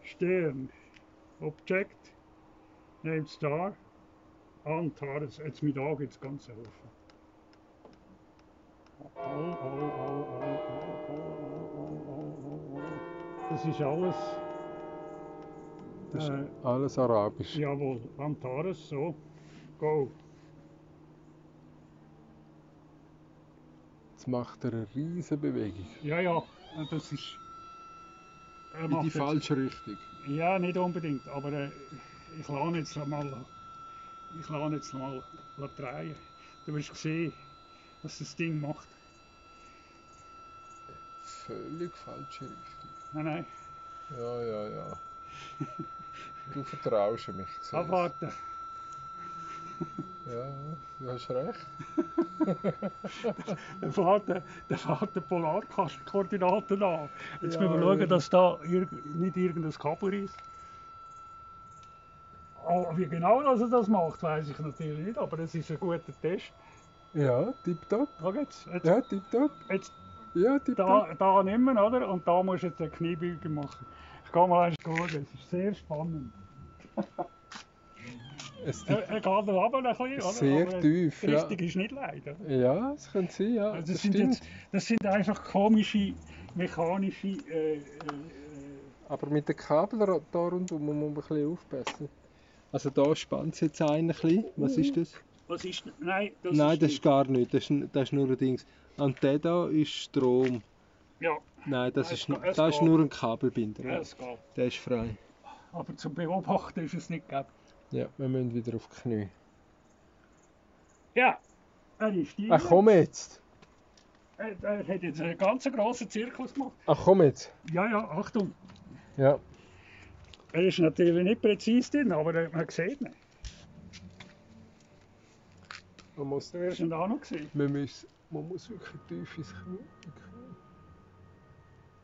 Stern object named star and TARS. Jetzt mit A gibt es ganz Haufen. Das ist alles. Das ist äh, alles arabisch. Jawohl, Antares, so, go. Jetzt macht er eine riesige Bewegung. Ja, ja, das ist. in die falsche Richtung. Ja, nicht unbedingt, aber äh, ich lasse jetzt mal. Ich lasse jetzt mal drehen. Du wirst sehen, was das Ding macht. Völlig falsche Richtung. Nein, nein, Ja, ja, ja. Du vertraust mich. ich seh's. abwarten. Ja, du hast recht. Dann fährt der, fährt der Polarkoordinaten an. Jetzt Ja, müssen wir schauen, dass da nicht irgendein Kabel ist. Oh, wie genau dass er das macht, weiß ich natürlich nicht, aber es ist ein guter Test. Ja, tipptopp. Schau jetzt, jetzt, Ja, tipptopp. jetzt Ja, tipptopp. da, da nehmen, oder? Und da musst du jetzt eine Kniebeuge machen. Ich gehe mal eins schauen, es ist sehr spannend. Es Er, er geht da runter ein bisschen, oder? sehr aber tief. Ja. Richtung ist nicht leider. ja, das könnte sein, ja. Also das das, sind jetzt, das sind einfach komische, mechanische. Äh, äh, Aber mit den Kabeln da rundum muss man ein bisschen aufpassen. Also da spannt es jetzt ein bisschen. Was ist das? was ist. Nein, das Nein, ist. das ist gar nicht. Das ist, das ist nur ein Ding. Und der da ist Strom. Ja, Nein, das, Es ist, es das ist nur ein Kabelbinder. ja, Ja. es geht. Der ist frei. Aber zum Beobachten ist es nicht gegeben. Ja, wir müssen wieder auf die Knie. Ja, er ist hier. Ach komm jetzt! Er, er hat jetzt einen ganz grossen Zirkus gemacht. Ach komm jetzt! Ja, ja, Achtung. Ja. Er ist natürlich nicht präzise drin, aber man sieht ihn. Man muss, Du wirst ihn auch noch sehen. man muss, man muss wirklich tief ins Knie.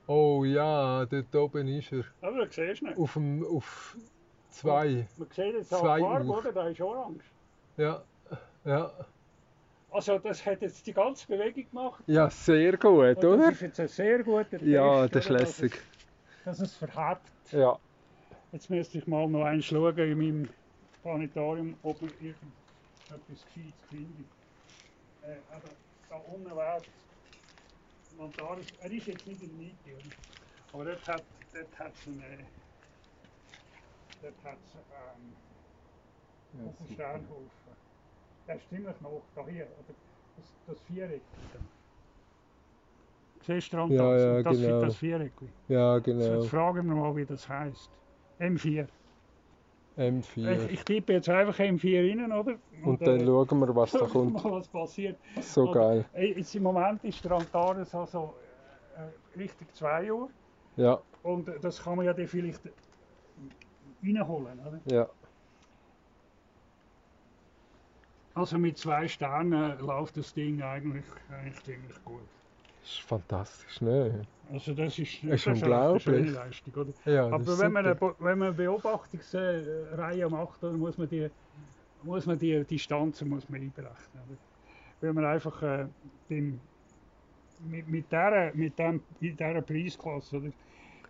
Oh ja, dort oben ist er. Aber du siehst ihn. Auf, dem, auf zwei. Man sieht jetzt auch Zwei Farbe, Uhr. oder? Da ist orange. Ja. Ja. Also, das hat jetzt die ganze Bewegung gemacht. Ja, sehr gut, Und das oder? ist jetzt ein sehr guter Test. Ja, das ist oder, lässig. Dass es, dass es verhebt. Ja. Jetzt müsste ich mal noch eins schauen in meinem Planetarium, ob ich irgendetwas Gescheites finde. Äh, aber da unten wäre Montaris, er ist jetzt nicht in der Mitte, oder? aber dort hat dort hat's einen, äh, dort hat's, ähm, Ja, auf dem. Sternhaufen. Der ist ziemlich noch da hier, oder? Das, das Viereck. Siehst du? Ja, das, ja, das, genau. das Viereck. Ja, So, genau. Jetzt fragen wir mal, wie das heisst. M4. M4. Ich, ich tippe jetzt einfach M4 rein, oder? Und dann schauen wir, was da kommt. mal, was passiert. So Oder- geil. Jetzt im Moment ist der Antares also äh, Richtung 2 Uhr. Ja, Und äh, das kann man ja dann vielleicht reinholen, oder? ja. Also mit zwei Sternen läuft das Ding eigentlich, eigentlich ziemlich gut. Das ist fantastisch, ne? Also das ist, Das ist eine unglaublich. schöne Leistung, oder? Ja, Aber wenn man, eine, wenn man eine Beobachtungsreihe macht, dann muss man die, muss man die Distanzen muss man einberechnen. Oder? Weil man einfach äh, dem, mit, mit, dieser, mit dem, in dieser Preisklasse oder,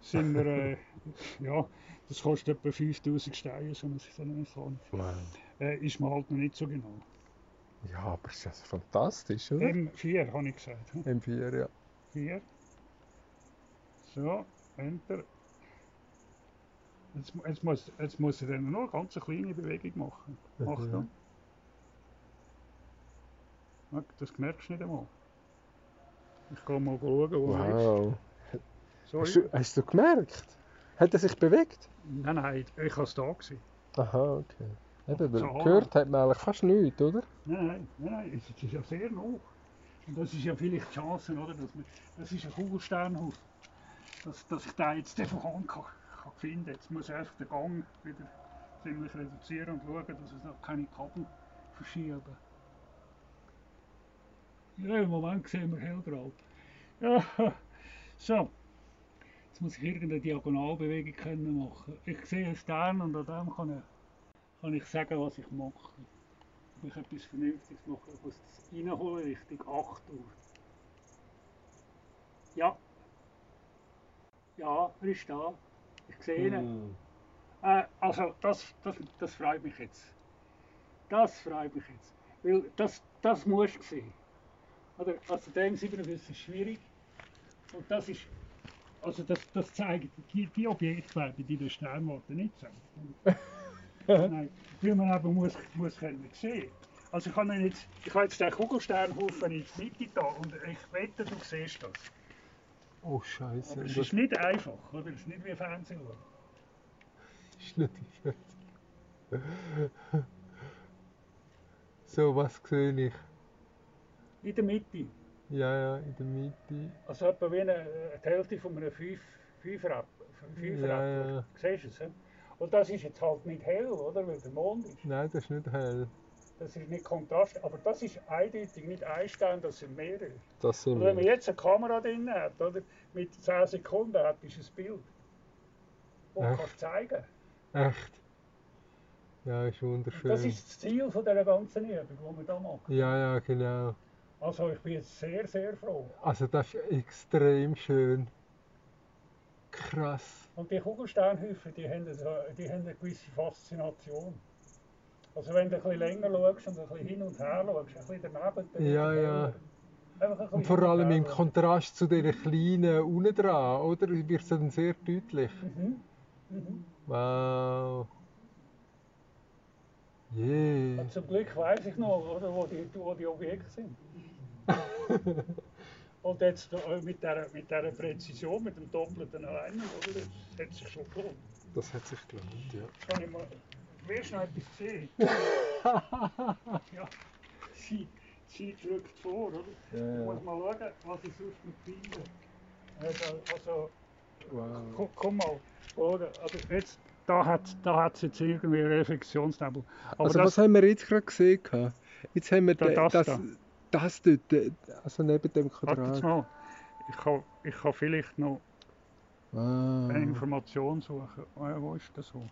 sind wir, äh, ja, das kostet etwa 5000 Steine, so eine, so eine Sonne. Wow. Äh, ist man halt noch nicht so genau. Ja, aber ist das fantastisch, oder? M4 habe ich gesagt. hm? M4, ja. 4. So, Enter. Jetzt, jetzt, muss, jetzt muss er dann nur eine ganz kleine Bewegung machen. Achtung. Schau, Das merkst du nicht einmal. Ich gehe mal schauen, wo er Wow. ist. Sorry. Hast du, hast du gemerkt? Hat er sich bewegt? Nein, nein, ich war es da. Gewesen. Aha, okay. Eben, gehört hat man eigentlich fast nichts, oder? Nein, nein, nein, es ist ja sehr hoch. Und das ist ja vielleicht die Chance, oder, dass man, das ist ein Kugelsternhaus, dass, dass ich den jetzt von Hand kann, kann finden Jetzt muss ich einfach den Gang wieder ziemlich reduzieren und schauen, dass es noch keine Kabel verschieben. Ja, im Moment sehen wir hellgrau. Ja, so. Jetzt muss ich irgendeine Diagonalbewegung können machen. Ich sehe einen Stern und an dem kann ich, kann ich sagen, was ich mache. Ob ich etwas Vernünftiges mache. Ich muss das reinholen Richtung 8 Uhr. Ja. Ja, er ist da. Ich sehe ihn. Äh, also, das, das, das freut mich jetzt. Das freut mich jetzt. Weil das, das musst du sehen. Also dem 57 ist schwierig. Und das ist, also das, das zeigt die, die Objektwerte, die der Sternwarte nicht zeigt. Nein, weil man eben muss, muss können sehen. Also ich habe jetzt, ich habe jetzt den Kugelsternhaufen in die Mitte da und ich wette, du siehst das. Oh, Scheiße. Es ist nicht einfach, oder? Es ist nicht wie Fernsehen schauen. ist nicht So, was sehe ich? In der Mitte. Ja, ja, in der Mitte. Also etwa wie eine, die Hälfte von einem Fünf, Fünfer Ja, ja. Siehst du es? Und das ist jetzt halt nicht hell, oder? Weil der Mond ist. Nein, das ist nicht hell. Das ist nicht Kontrast, aber das ist eindeutig nicht ein Stern, das sind mehrere. Das sind Und wenn man wir. jetzt eine Kamera drin hat, oder? Mit 10 Sekunden hat, ist ein Bild. Und Echt? kannst zeigen. Echt. Ja, ist Und wunderschön. das ist das Ziel von dieser ganzen Übung, die wir hier machen. Ja, ja, genau. Also ich bin jetzt sehr, sehr froh. Also das ist extrem schön. Krass. Und die Kugelsternhäufen, die haben, die haben eine gewisse Faszination. Also wenn du ein bisschen länger schaust und ein bisschen hin und her schaust, ein bisschen daneben, dann Ja, ja. bisschen Und vor allem im. Kontrast zu den kleinen unten dran, oder? Wird es dann sehr deutlich. Mhm. Mhm. Wow. Yeah. Und zum Glück weiß ich noch, oder, wo, die, wo die Objekte sind. und jetzt äh, mit dieser mit der Präzision, mit dem doppelten Alignment, oder, das hat sich schon gelohnt. Das hat sich gelohnt, ja. Kann ich mal, du noch etwas sehen? ja, sie, sie drückt vor, oder? Ja, Ich muss ja. mal schauen, was ich sonst noch finde. Da- Also, Wow. komm, komm mal, oder? Also jetzt, da hat da hat's jetzt irgendwie Reflexionsnebel. Aber Also das, was haben wir jetzt gerade gesehen? gehabt? Jetzt haben wir Da- das das, da. das dort, also neben dem warte Quadrat. mal. Ich kann, ich kann vielleicht noch eine Wow. Information suchen. Ah, wo ist das so?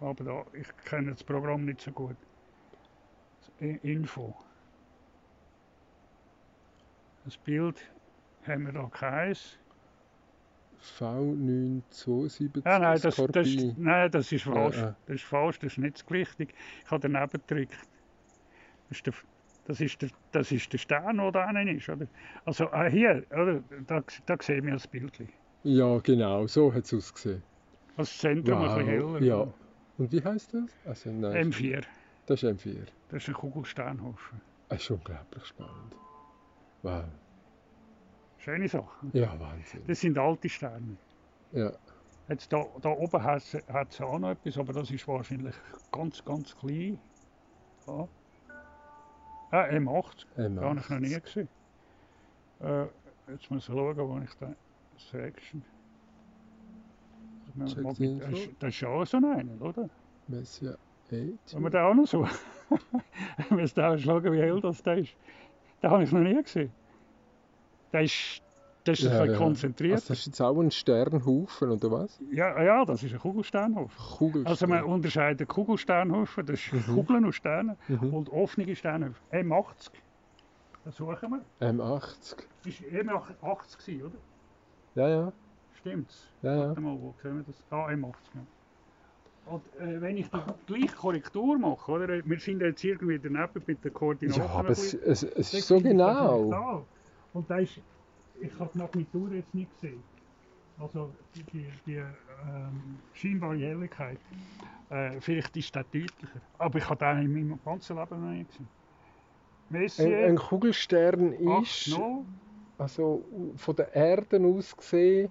Aber da, ich kenne das Programm nicht so gut. Info. Das Bild haben wir da keins. V972 Ja, nein, das, das, Skorpi. nein, das ist falsch. ja. Das ist falsch, das ist nicht so wichtig. Ich habe daneben gedrückt. Das ist der, das ist der, das ist der Stern, der da ist. Oder? Also ah, hier, oder? Da, da sehen wir das Bild. Ja, genau, so hat es ausgesehen. Das Zentrum ein bisschen Wow. heller. Ja. Und wie heißt das? Also, nein, M4. das ist M4. Das ist ein Kugelsternhaufen. Das ist unglaublich spannend. Wow. Schöne Sache. Ja, Wahnsinn. Das sind alte Sterne. Ja. Jetzt da, da oben hat es auch noch etwas, aber das ist wahrscheinlich ganz, ganz klein. Ja. Ah, M8, M8. habe ich noch nie gesehen. Äh, jetzt muss ich schauen, wo ich da Selection. Das, ich- ist- das ist ja auch so einer, oder? Messier 8. Wenn wir den auch noch so. Wir müssen auch schauen, wie hell das da ist. Den habe ich noch nie gesehen. Der ist, der ist ein Ja, bisschen ja. konzentriert. Also das ist jetzt auch ein Sternhaufen, oder was? ja, ja, das ist ein Kugelsternhaufen. Kugelstern. Also man unterscheidet Kugelsternhaufen, das ist Mhm. Kugeln und Sterne, Mhm. und offene Sternhaufen. M80, das suchen wir. M80. Das war M80, gewesen, oder? Ja, ja. Stimmt's? Ja, ja. Warte mal, wo sehen wir das? Ah, M80. Ja. Und äh, wenn ich die gleiche Korrektur mache, oder? Wir sind jetzt irgendwie daneben mit der Koordinaten. Ja, aber ein es, es, es ist so genau. Und da ist, ich habe die Magnitur jetzt nicht gesehen. Also die, die, ähm, scheinbare Helligkeit. Äh, vielleicht ist das deutlicher. Aber ich habe den in meinem ganzen Leben noch nicht gesehen. Ein, Messier, ein Kugelstern ist 8-0. also von der Erde aus gesehen.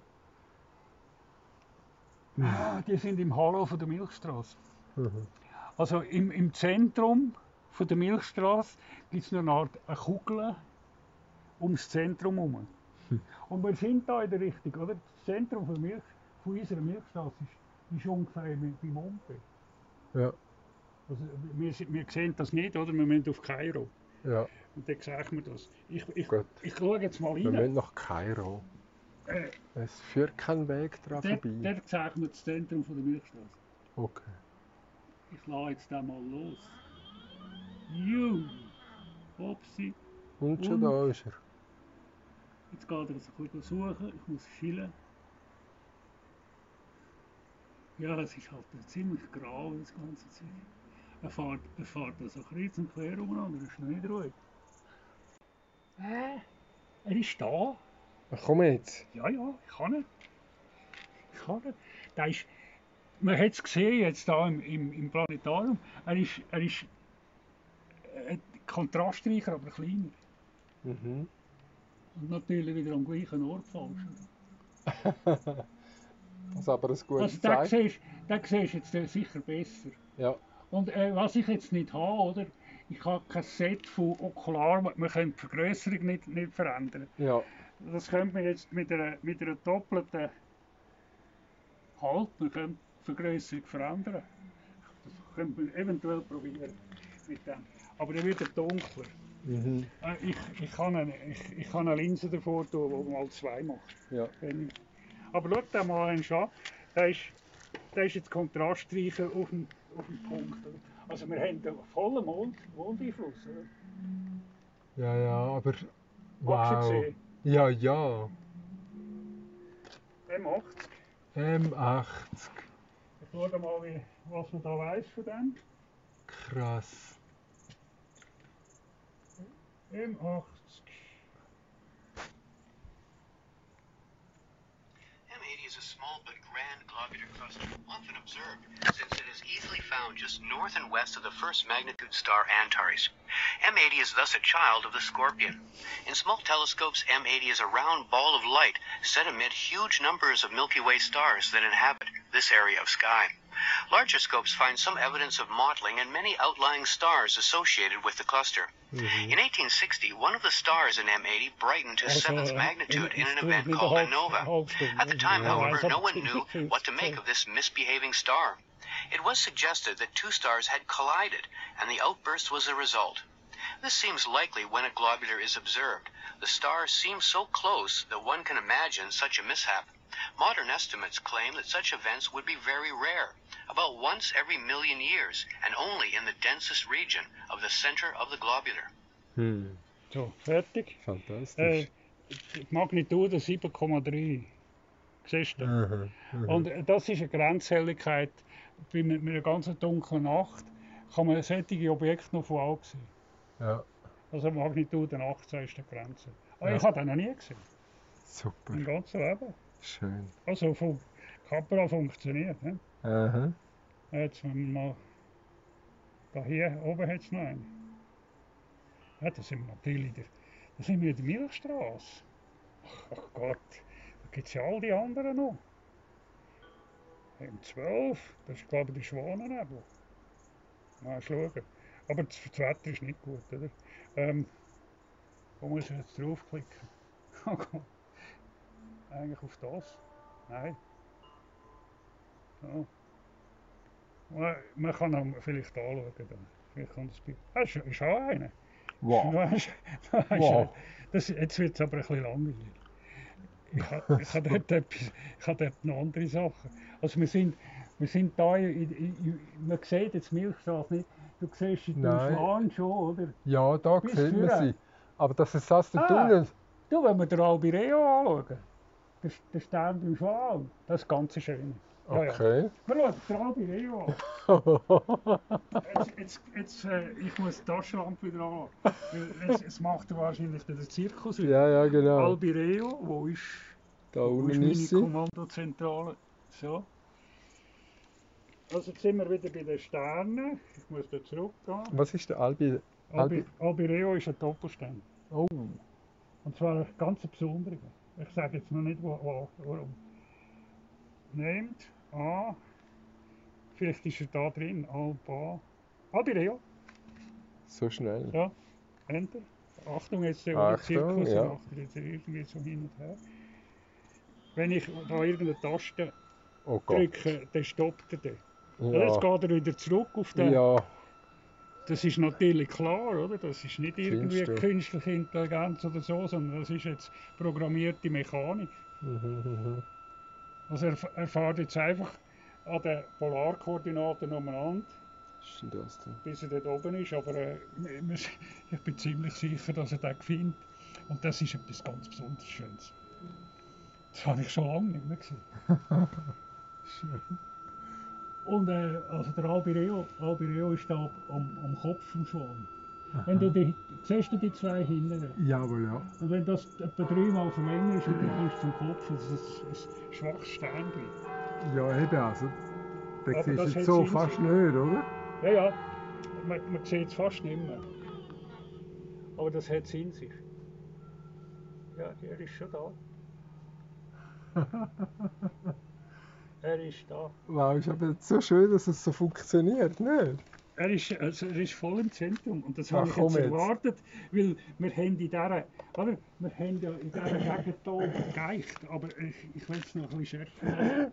Ah, die sind im Halo von der Milchstraße. Mhm. Also im, im Zentrum von der Milchstraße gibt es noch eine Art eine Kugel ums Zentrum herum. Hm. Und wir sind da in der Richtung, oder? Das Zentrum von, Milch, von unserer Milchstraße ist, ist ungefähr beim Umfeld. Ja, Also wir, wir sehen das nicht, oder? Wir müssen auf Kairo. ja, Und dann sehen wir das. Ich, ich, gut. ich schaue jetzt mal Wir rein. müssen nach Kairo. Äh, Es führt kein Weg dran dort, vorbei. dort sehen wir das Zentrum von der Milchstraße. Okay. Ich lasse jetzt den mal los. Juh! Upsi. Und schon Und- da ist er. Jetzt geht er es ein bisschen suchen. Ich muss schillen. Ja, es ist halt ziemlich grau, das ganze Zeug. Er fährt, er fährt also kreuz und quer umeinander, er ist noch nicht ruhig. Äh, er ist da. Ach, komm jetzt. Ja, ja, ich kann ihn. Ich kann ihn. Der ist, man hat es gesehen jetzt da im, im, im Planetarium. Er ist, er ist äh, kontrastreicher, aber kleiner. Mhm. Und natürlich wieder am gleichen Ort falsch. Was aber ein gutes Also Zeichen. siehst, den siehst du jetzt sicher besser. Ja, Und äh, was ich jetzt nicht habe, oder? Ich habe kein Set von Okular, man kann die Vergrößerung nicht, nicht verändern. ja. Das könnte man jetzt mit einer, mit einer doppelten Halt, man könnte die Vergrößerung verändern. Das könnte man eventuell probieren mit dem. Aber dann wird er dunkler. Mhm. Äh, ich, ich, kann eine, ich, ich kann eine Linse davor tun, die mal zwei macht. Ja. Wenn ich- Aber schau dir mal einen an. Der ist, der ist jetzt kontrastreicher auf dem, auf dem Punkt. Also wir haben einen vollen Mond, Mondeinfluss. Oder? Ja, ja, aber. Wow. Ja, ja. M80. M80. Ich schaue mal, wie, was man da weiß von dem. Krass. M80. M80 is a small but grand globular cluster, often observed, since it is easily found just north and west of the first magnitude star Antares. M80 is thus a child of the Scorpion. In small telescopes, M80 is a round ball of light set amid huge numbers of Milky Way stars that inhabit this area of sky. Larger scopes find some evidence of mottling and many outlying stars associated with the cluster. Mhm. In 1860, one of the stars in M80 brightened to seventh magnitude in an event called a nova. At the time, however, no one knew what to make of this misbehaving star. It was suggested that two stars had collided, and the outburst was the result. This seems likely when a globular is observed. The stars seem so close that one can imagine such a mishap. Modern estimates claim that such events would be very rare, about once every million years, and only in the densest region of the center of the globular. Hm. So, fertig. Fantastisch. Äh, Magnitude 7,3. Siehst du? Mhm. Mhm. Und das ist eine Grenzhelligkeit. Bei einer, mit einer ganz dunklen Nacht kann man solche Objekte noch von Augen sehen. Ja, Also Magnitude 18 ist die Grenze. Aber Ja. ich habe den noch nie gesehen. super. Im ganzen Leben. Schön. Also von Capra funktioniert. Ne? Aha. Jetzt wenn wir mal. Da hier oben hat es noch einen. Ja, da sind wir natürlich. Der, da sind wir in der Milchstraße. Ach, ach Gott, da gibt es ja all die anderen noch. M12, das ist glaube ich der Schwanennebel. Mal schauen. Aber das, das Wetter ist nicht gut, oder? Ähm, wo muss ich jetzt draufklicken? Oh Gott. Eigentlich auf das? Nein. So. Man, man kann ihn vielleicht anschauen. Dann. Vielleicht kann das Bild. Ah, auch einer. Wow. Wow. Das, jetzt wird es aber ein bisschen langweilig. Ich habe ich hab dort, etwas- ich hab dort noch andere Sachen. Also wir sind, wir sind da, in, in, man sieht jetzt Milchstraße nicht, du siehst die Nein. Schwan schon, oder? Ja, da Bis sieht man sie. Aber das ist das der Ah. Tunnel. Du, wenn wir den Albireo anschauen, der, der Stern beim Schwan, das ist ganz schön. Ja, ja. Okay. Wir schauen den Albireo an. Jetzt, jetzt, jetzt, äh, ich muss die Taschenlampe wieder an. Weil Jetzt, jetzt macht er wahrscheinlich den Zirkus wieder. ja, ja, genau. Albireo, wo ist, Da wo ist meine ist sie. Kommandozentrale? So. Also jetzt sind wir wieder bei den Sternen. Ich muss da zurückgehen. Was ist der? Albi, Albi- Albireo ist ein Doppelstern. Oh. Und zwar ein ganz besonderer. Ich sage jetzt noch nicht wo, warum. Nehmt A. Vielleicht ist er da drin. Alba. Albireo. So schnell. Ja. Enter. Achtung, jetzt der Achtung, Zirkus ja. er jetzt irgendwie so hin und her. Wenn ich da irgendeine Taste Oh drücke, dann stoppt er den. Ja. Jetzt Ja. geht er wieder zurück auf den. Ja. Das ist natürlich klar, oder? Das ist nicht irgendwie Findest künstliche Intelligenz oder so, sondern das ist jetzt programmierte Mechanik. Mhm. Also er, er fährt jetzt einfach an den Polarkoordinaten umeinander, das denn? bis er dort oben ist. Aber äh, ich bin ziemlich sicher, dass er den findet. Und das ist etwas ganz besonders Schönes. Das habe ich schon lange nicht mehr gesehen. Schön. Und äh, also der Albireo, Albireo ist da am, am Kopf vom Schwan. Wenn du die, siehst du die zwei hinten? Jawohl, ja. Und wenn das etwa dreimal verlängert ist, dann kommst du zum Kopf, das ist ein, ein schwaches Sternchen. Ja, eben, also. Da Aber siehst das du jetzt so Sinn. fast nicht, oder? Ja, ja, man, man sieht es fast nicht mehr. Aber das hat es in sich. Ja, er ist schon da. er ist da. Wow, ist aber so schön, dass es so funktioniert, nicht? Er ist, also er ist voll im Zentrum und das Ach, habe ich jetzt jetzt. erwartet, weil wir haben in dieser, oder? Wir haben ja in dieser Gegend hier geeicht, aber ich, ich will es noch ein bisschen schärfer machen.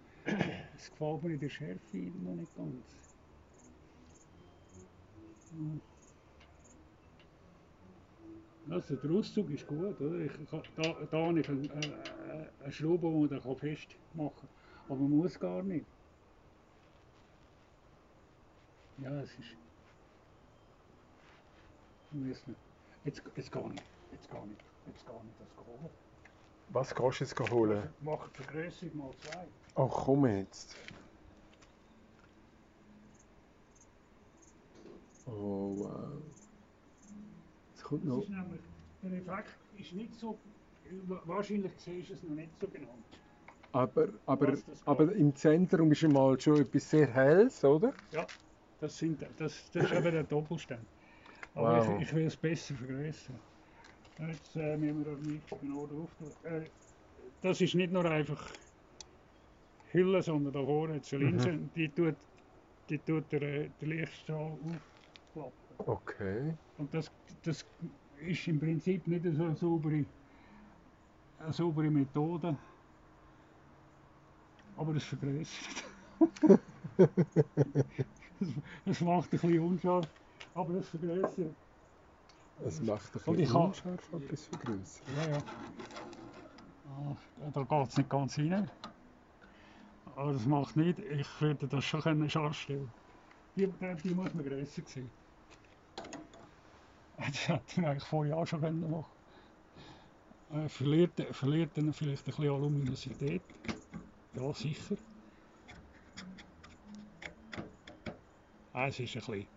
Es gefällt mir in der Schärfe noch nicht ganz. Hm. Also der Auszug ist gut, oder? Ich, kann- da, da habe ich eine, eine, eine Schraube, die man festmachen kann, aber man muss gar nicht. Ja, es ist. Wir müssen. Jetzt, jetzt gar nicht. Jetzt gar nicht. Jetzt gar nicht das holen. Was kannst du jetzt holen? Mach die Vergrößerung mal zwei. Oh, komm jetzt. Oh, wow. Jetzt kommt Das noch. ist nämlich, der Effekt ist nicht so. Wahrscheinlich siehst du es noch nicht so genau. Aber, aber, das aber im Zentrum ist mal schon etwas sehr Helles, oder? Ja, das, sind, das, das ist eben der Doppelstern. Aber Wow. ich, ich will es besser vergrößern. Jetzt äh, müssen wir nicht genau drauf. Äh, das ist nicht nur einfach Hülle, sondern da vorne eine Linse. Die tut, die tut der, äh, der Lichtstrahl aufklappen. Okay. Und das, das ist im Prinzip nicht so eine saubere, eine saubere Methode. Aber es vergrößert. Es macht ein bisschen unscharf, aber es vergrößert. Es macht ein bisschen ich unscharf, aber es vergrößert. Ja, ja. Ah, da geht es nicht ganz rein. Aber das macht nicht. Ich würde das schon können scharf stellen Die, die, die muss man grösser sehen. Das hätte man eigentlich vor Jahren schon können machen äh, verliert, verliert dann vielleicht ein bisschen an Luminosität. Ja, sicher. Ah, es ist ein bisschen.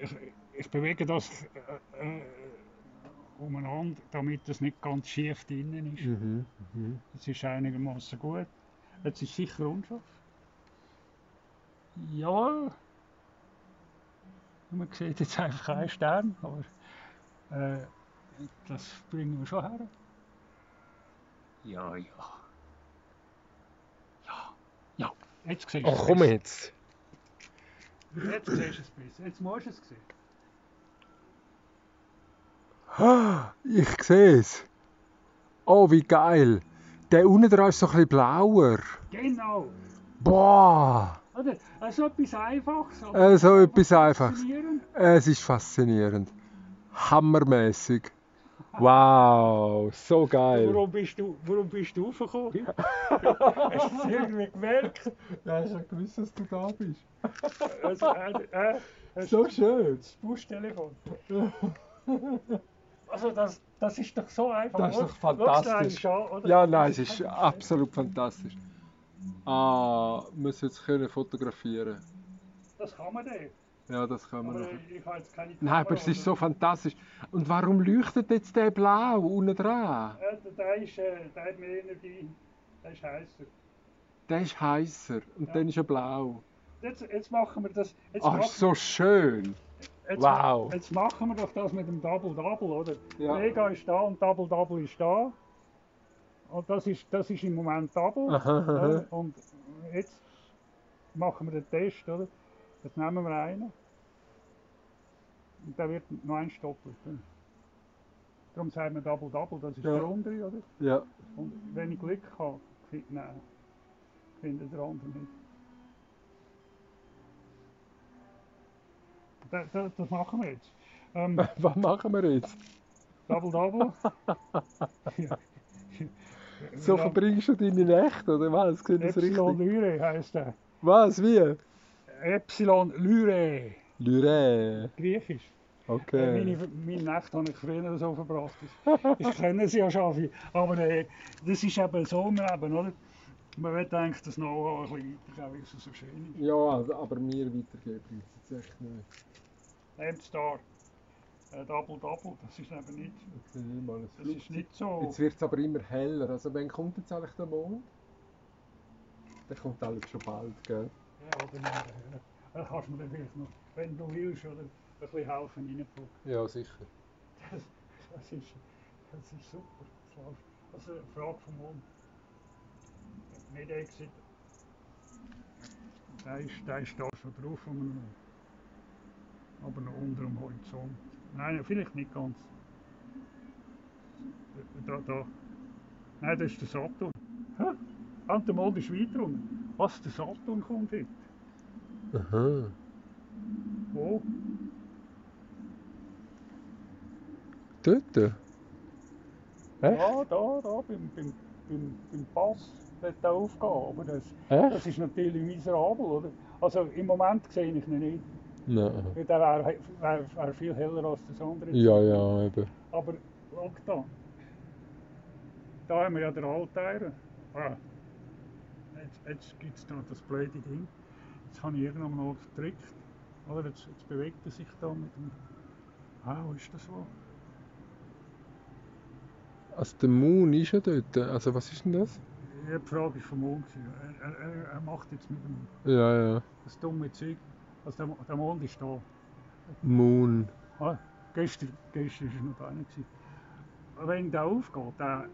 Ich, ich bewege das äh, äh, umeinander, damit es nicht ganz schief drinnen ist. Mhm. Mhm. Das ist einigermaßen gut. Jetzt ist sicher unscharf. Ja. Man sieht jetzt einfach einen Stern, aber äh, das bringen wir schon her. Ja. Ja, ja. Jetzt siehst du es komm jetzt. Jetzt siehst du es besser. Jetzt musst du es sehen. Ah, Ich sehe es. Oh, wie geil. Der unten dran ist so ein bisschen blauer. Genau. Boah. Oder? Also etwas Einfaches. aber Äh, so etwas einfach. faszinierend. Es ist faszinierend. Hammermäßig. Wow, so geil. Warum bist du, warum bist du aufgekommen? Hast du es irgendwie gemerkt? Ja, ich habe gewusst, dass du da bist. Also, äh, äh, hast So du schön. das Buschtelefon? Also das, das ist doch so einfach. Das ist doch fantastisch. an, oder? Ja, nein, es ist absolut fantastisch. Ah, wir müssen jetzt können fotografieren. Das kann man nicht. Ja, das kann man Aber ich habe jetzt keine Nein, aber es ist so fantastisch. Und warum leuchtet jetzt der blau unten dran? Äh, der- ist, äh, der hat mehr Energie. Der ist heißer. Der ist heißer und Ja. dann ist er blau. Jetzt, jetzt machen wir das. Jetzt, Ah, ist so schön. jetzt, wow. jetzt machen wir doch das mit dem Double Double, oder? Ja. Mega ist da und Double Double ist da. Und das ist, das ist im Moment Double. Aha, aha. Und jetzt machen wir den Test, oder? Jetzt nehmen wir einen. Und der wird noch ein doppelt. Darum sagen wir Double Double, das ist Ja. der untere, oder? Ja. Und wenn ich Glück habe, fi- nein, findet der andere nicht. Das, das, das machen wir jetzt. Ähm, Was machen wir jetzt? Double Double. ja. So verbringst du deine Nächte, oder was? Ich das Epsilon richtig? Lyrae heisst der. Was? Wie? Epsilon Lyrae. Lyrae. Griechisch. Äh, Okay. Meine, meine Nächte habe ich früher so verbracht. Ich kenne sie ja schon. Aber äh, das ist eben so im Leben, oder? Man will eigentlich das Know-how ein bisschen weitergeben, weil es so schön ist. Ja, also, aber mir weitergeben bringt es jetzt echt nicht. Nehmt Star. Äh, Double Double, das ist eben nicht, Ich sehe nicht mal das ist nicht so. Jetzt wird es aber immer heller. Also wann kommt jetzt eigentlich der Mond? Der kommt eigentlich schon bald, gell? Nicht, äh, da kannst du mir vielleicht noch, wenn du willst, oder, ein bisschen helfen reinpacken. Ja, sicher. Das, das, ist, das ist super. Das. Also eine Frage vom Mond. Nicht Exit. Der ist, der ist da schon drauf, aber noch unter dem Horizont. Nein, vielleicht nicht ganz. Da, da. Nein, das ist der Saturn. Hä? Und der Mond ist weiter unten. Was, der Saturn kommt heute? Aha. Wo? Dort? Echt? Ja, da, da, beim, beim, beim, beim Pass wird er aufgehen. Aber das, Echt? das ist natürlich miserabel, oder? Also im Moment sehe ich ihn nicht. Nein. Der wäre wär, wär viel heller als das andere. Ja, ja, eben. Aber schau da. Da haben wir ja den Altären. Ah. Jetzt, jetzt gibt es da das blöde Ding. Jetzt habe ich irgendwann noch gedrückt. Oder jetzt, jetzt bewegt er sich da mit dem. Ah, wo ist das so? Also der Moon ist ja dort. Also was ist denn das? Ja, die Frage ist vom Mond. Er, er, er- macht jetzt mit dem Ja, ja. das dumme Zeug. Also der, der Mond ist da. Moon. Ah, gestern, gestern ist er noch da. Aber Wenn der aufgeht, der,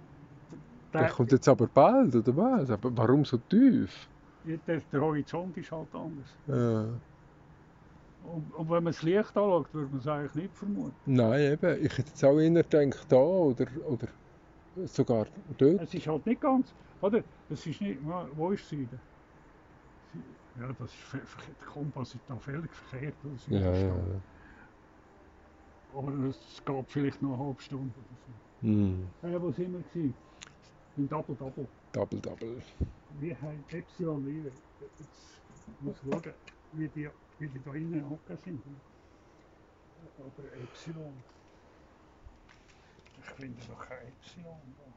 Der der, kommt jetzt aber bald, oder was? Aber warum so tief? Der, der Horizont ist halt anders. Ja. Und, und wenn man das Licht anschaut, würde man es eigentlich nicht vermuten. Nein, eben. Ich hätte jetzt auch eher gedacht, da oder, oder sogar dort. Es ist halt nicht ganz, oder? Es ist nicht, ja, wo ist Süden? Sü- Ja, das ist der Kompass ist da völlig verkehrt. Süden Ja, ja. da. Aber es geht vielleicht noch eine halbe Stunde oder so. Hm. Ja, wo sind wir gewesen? Im Double Double. Double, double. Wie heißt Epsilon Liebe? Jetzt muss schauen, wie die, wie die da innen hocken sind. Aber Epsilon. Ich finde doch kein Epsilon da.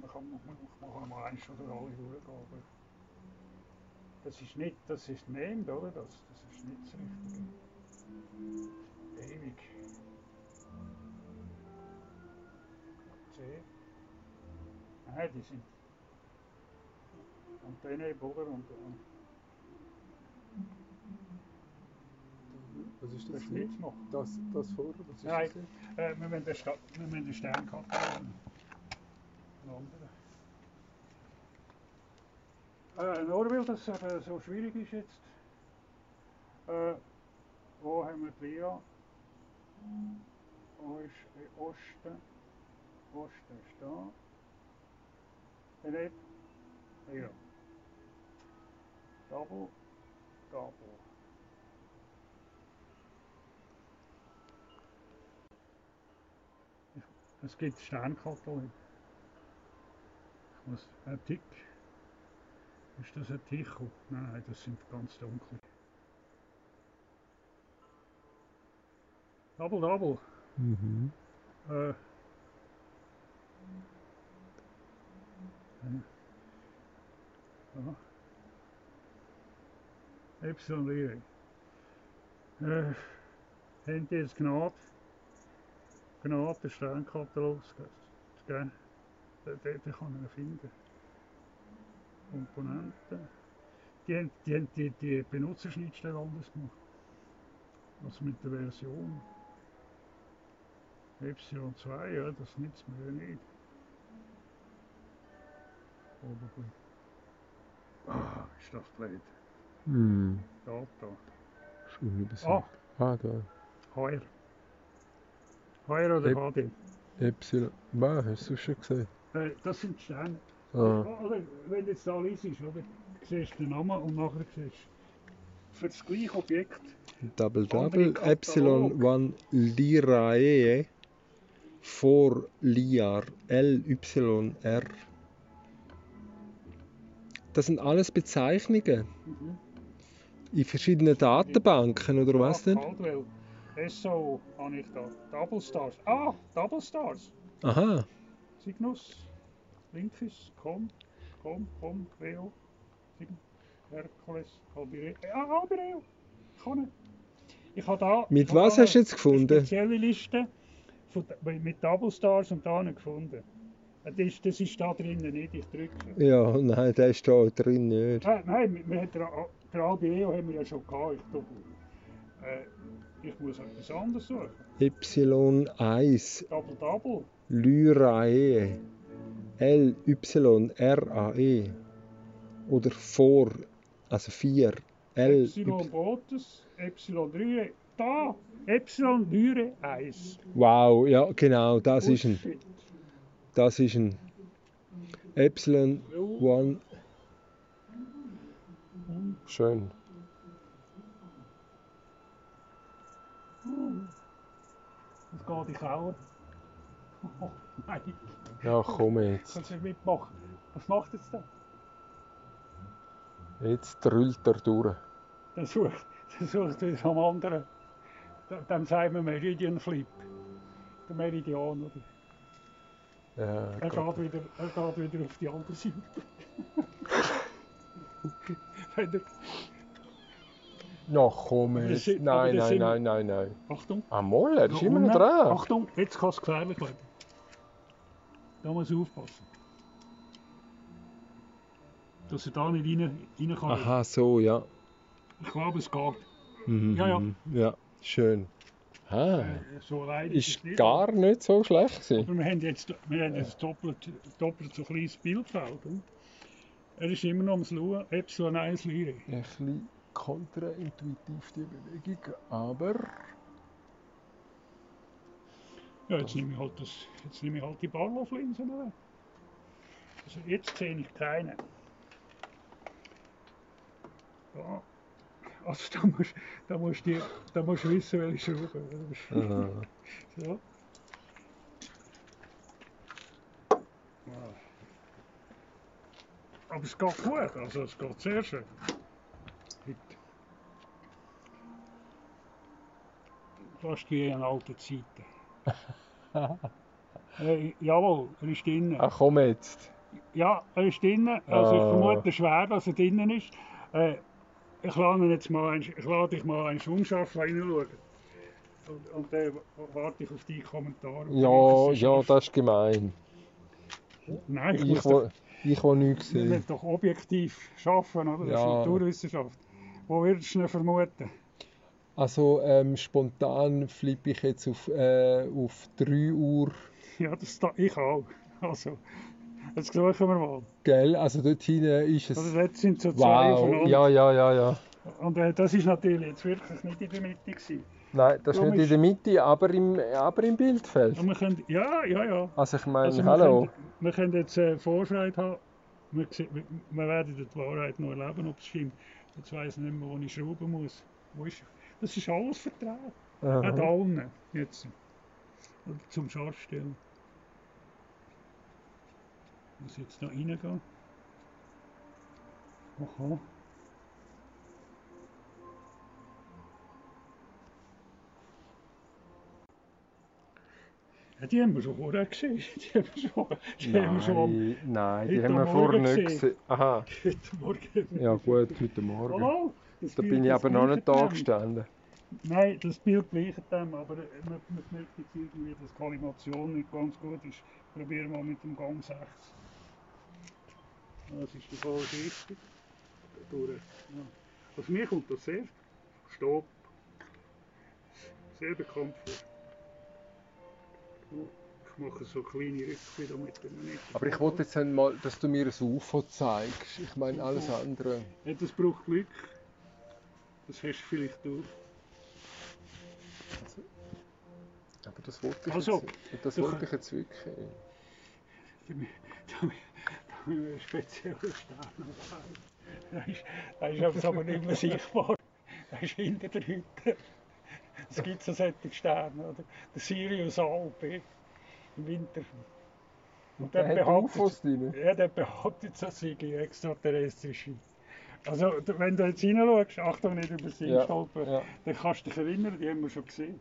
Man kann, man, man kann mal eins oder alle durchgehen, aber das ist nicht, das ist named, oder? Das, das ist nicht das Richtige. Ewig. C. Nein, die sind Antenne, oder? Und, Was ist das Schnitz noch. Das, das vor? Was ist Nein, äh, wir müssen den, Sta wir müssen den Stern abgeben. Äh, nur weil das eben so schwierig ist jetzt. Äh, wo haben wir die Lia? Wo ist äh, Osten? Osten ist da. And it, you know, double, double. Es geht Sternkartoffeln. Ich muss ein Tick. Ist das ein Ticho? Nein, das sind ganz dunkle. Double Double. Mhm. Äh, ja. Epsilon Lyrae. Äh, haben die jetzt Gnade? Gnade, den Sternkatalog geben? Den, den, den kann man finden. Komponenten. Die haben die, die, die Benutzerschnittstelle anders gemacht. Also mit der Version. Epsilon 2, ja, das nützt mir ja nicht. Oberblick. Ah, ist das blöd. Hm. Data. Schon wieder so. Ah, Ah, da. HR. HR oder HD? Epsilon. Was, hast du schon gesehen? Äh, das sind Sterne. Ah. Oder, wenn du jetzt da liest, oder? siehst du den Namen und nachher siehst du für das gleiche Objekt Double Double. Epsilon 1 Lyrae for Liar LYR. Das sind alles Bezeichnungen Mhm. in verschiedenen Datenbanken oder was denn? Caldwell. SO habe ich da. Double Stars. Ah, Double Stars. Aha, Cygnus, Linkis, Com, Com, Com, Veo, Cygnus, Hercules, Albireo. Ah, Albireo! Ich kann nicht. Ich habe da. Mit was hast du jetzt gefunden? spezielle Liste von, mit Double Stars und da nicht gefunden. Das ist, das ist da drinnen nicht, ich drücke. Ja, nein, der ist da drin nicht. Nein, nein, wir, wir haben den, Albireo haben wir ja schon gehabt. Ich, glaube, äh, ich muss etwas anderes suchen. Epsilon 1 Double Double. Lyrae L-Y-R-A-E oder vor, also 4 L Epsilon Botus, Epsilon Lyre, da, Epsilon Lyre 1. Wow, ja genau, das ist ein. Das ist ein Epsilon 1 Schön. Das geht in Kauer. Oh nein, Ja, komm jetzt. kannst du nicht mitmachen. Was macht jetzt der? Jetzt drüllt er durch. Der sucht, der sucht wieder am anderen. Dem sagen wir Meridian Flip. Der Meridian, oder? Ja, Er Gott. geht wieder, er geht wieder auf die andere Seite. Wenn er, ja komm jetzt. sind- Nein, nein, nein, nein, nein. Achtung. Ah, Moll, er ist immer noch dran. Achtung, jetzt kann es gefährlich werden. Da muss ich aufpassen. Dass er da nicht rein, rein kann. Aha, so, ja. Ich glaube, es geht. Mhm, Ja, ja. mhm. Ja, schön. Ah, Äh, so allein ist gar nicht so schlecht gewesen. Aber wir haben jetzt, wir haben jetzt doppelt, doppelt so kleines Bildfeld. oder? Er ist immer noch am Schauen, Epsilon 1 Lyre. Ein bisschen kontraintuitiv die Bewegung, aber Ja, jetzt nehme ich halt, das, jetzt nehme ich halt die Barlow-Linsen weg. Also jetzt sehe ich keine. Ja. Also da musst, da musst, du, da musst wissen, welche Schrauben. aha. So. Aber es geht gut, also es geht sehr schön. Fast wie in alten Zeiten. äh, jawohl, er ist drinnen. Ach komm jetzt. Ja, er ist drinnen. Also ich Ah. vermute schwer, dass er drinnen ist. Äh, ich lade jetzt mal, ein, ich lade dich mal ein unscharf reinschauen. Und, und dann warte ich auf deine Kommentare. Ja, ist ja, das ist gemein. Nein, ich, Ich muss doch, will, ich will nichts sehen. müssen doch objektiv arbeiten, oder? Das ist Ja. Naturwissenschaft. Wo würdest du ihn vermuten? Also ähm, spontan flippe ich jetzt auf, äh, auf 3 Uhr. Ja, das da, ich auch. Also, jetzt suchen wir mal. Gell? Also dort hinten ist Also es. jetzt sind so zwei Wow, aufeinander. ja, ja, ja, ja. Und äh, das ist natürlich jetzt wirklich nicht in der Mitte gewesen. Nein, das ist Darum nicht in ist- der Mitte, aber im, aber im Bildfeld. Und wir können, ja, ja, ja. Also ich meine, Also wir, hallo. können, wir können jetzt äh, Vorschreit haben. Wir, wir, wir werden die Wahrheit noch erleben, ob es stimmt. Jetzt weiss ich nicht mehr, wo ich schrauben muss. Wo ist, das ist alles vertraut. Auch da Aha. unten. Jetzt. Oder zum Scharfstellen. Ich muss jetzt noch reingehen. Aha. Ja, die haben wir schon vorher gesehen. Die haben wir schon, die haben wir schon am- Nein, nein, die heute haben wir Morgen vorher nicht gesehen. gesehen. Aha, heute Morgen. ja gut, heute Morgen. Hallo? Das Da Bild- bin ich das aber noch gleiche nicht da Thema. gestanden. Nein, das Bild gleicht dem, aber äh, man, man merkt jetzt irgendwie, dass die Animation nicht ganz gut ist. Probieren wir mal mit dem Gang 6. Das ist der Fall richtig. Durch, ja. Also mir kommt das sehr Stopp. Sehr bekannt vor. Ich mache so kleine Rücke damit. Aber ich wollte jetzt einmal, dass du mir ein UFO zeigst. Ich meine, alles andere. Ja, das braucht Glück. Das hast du vielleicht du. Aber das wollte ich, Also, jetzt, das wollte ich jetzt wirklich. damit damit wir einen speziellen Stern haben. Da ist, ist aber nicht mehr sichtbar. Da ist hinter der Hütte. Es gibt so solche Sterne, oder? Der Sirius A und B im Winter. Und Der hat behauptet-. Ja, der behauptet, das sei extraterrestrische. Also, wenn du jetzt hineinschaust, Achtung, nicht über sie Ja, stolpern, ja. dann kannst du dich erinnern, die haben wir schon gesehen.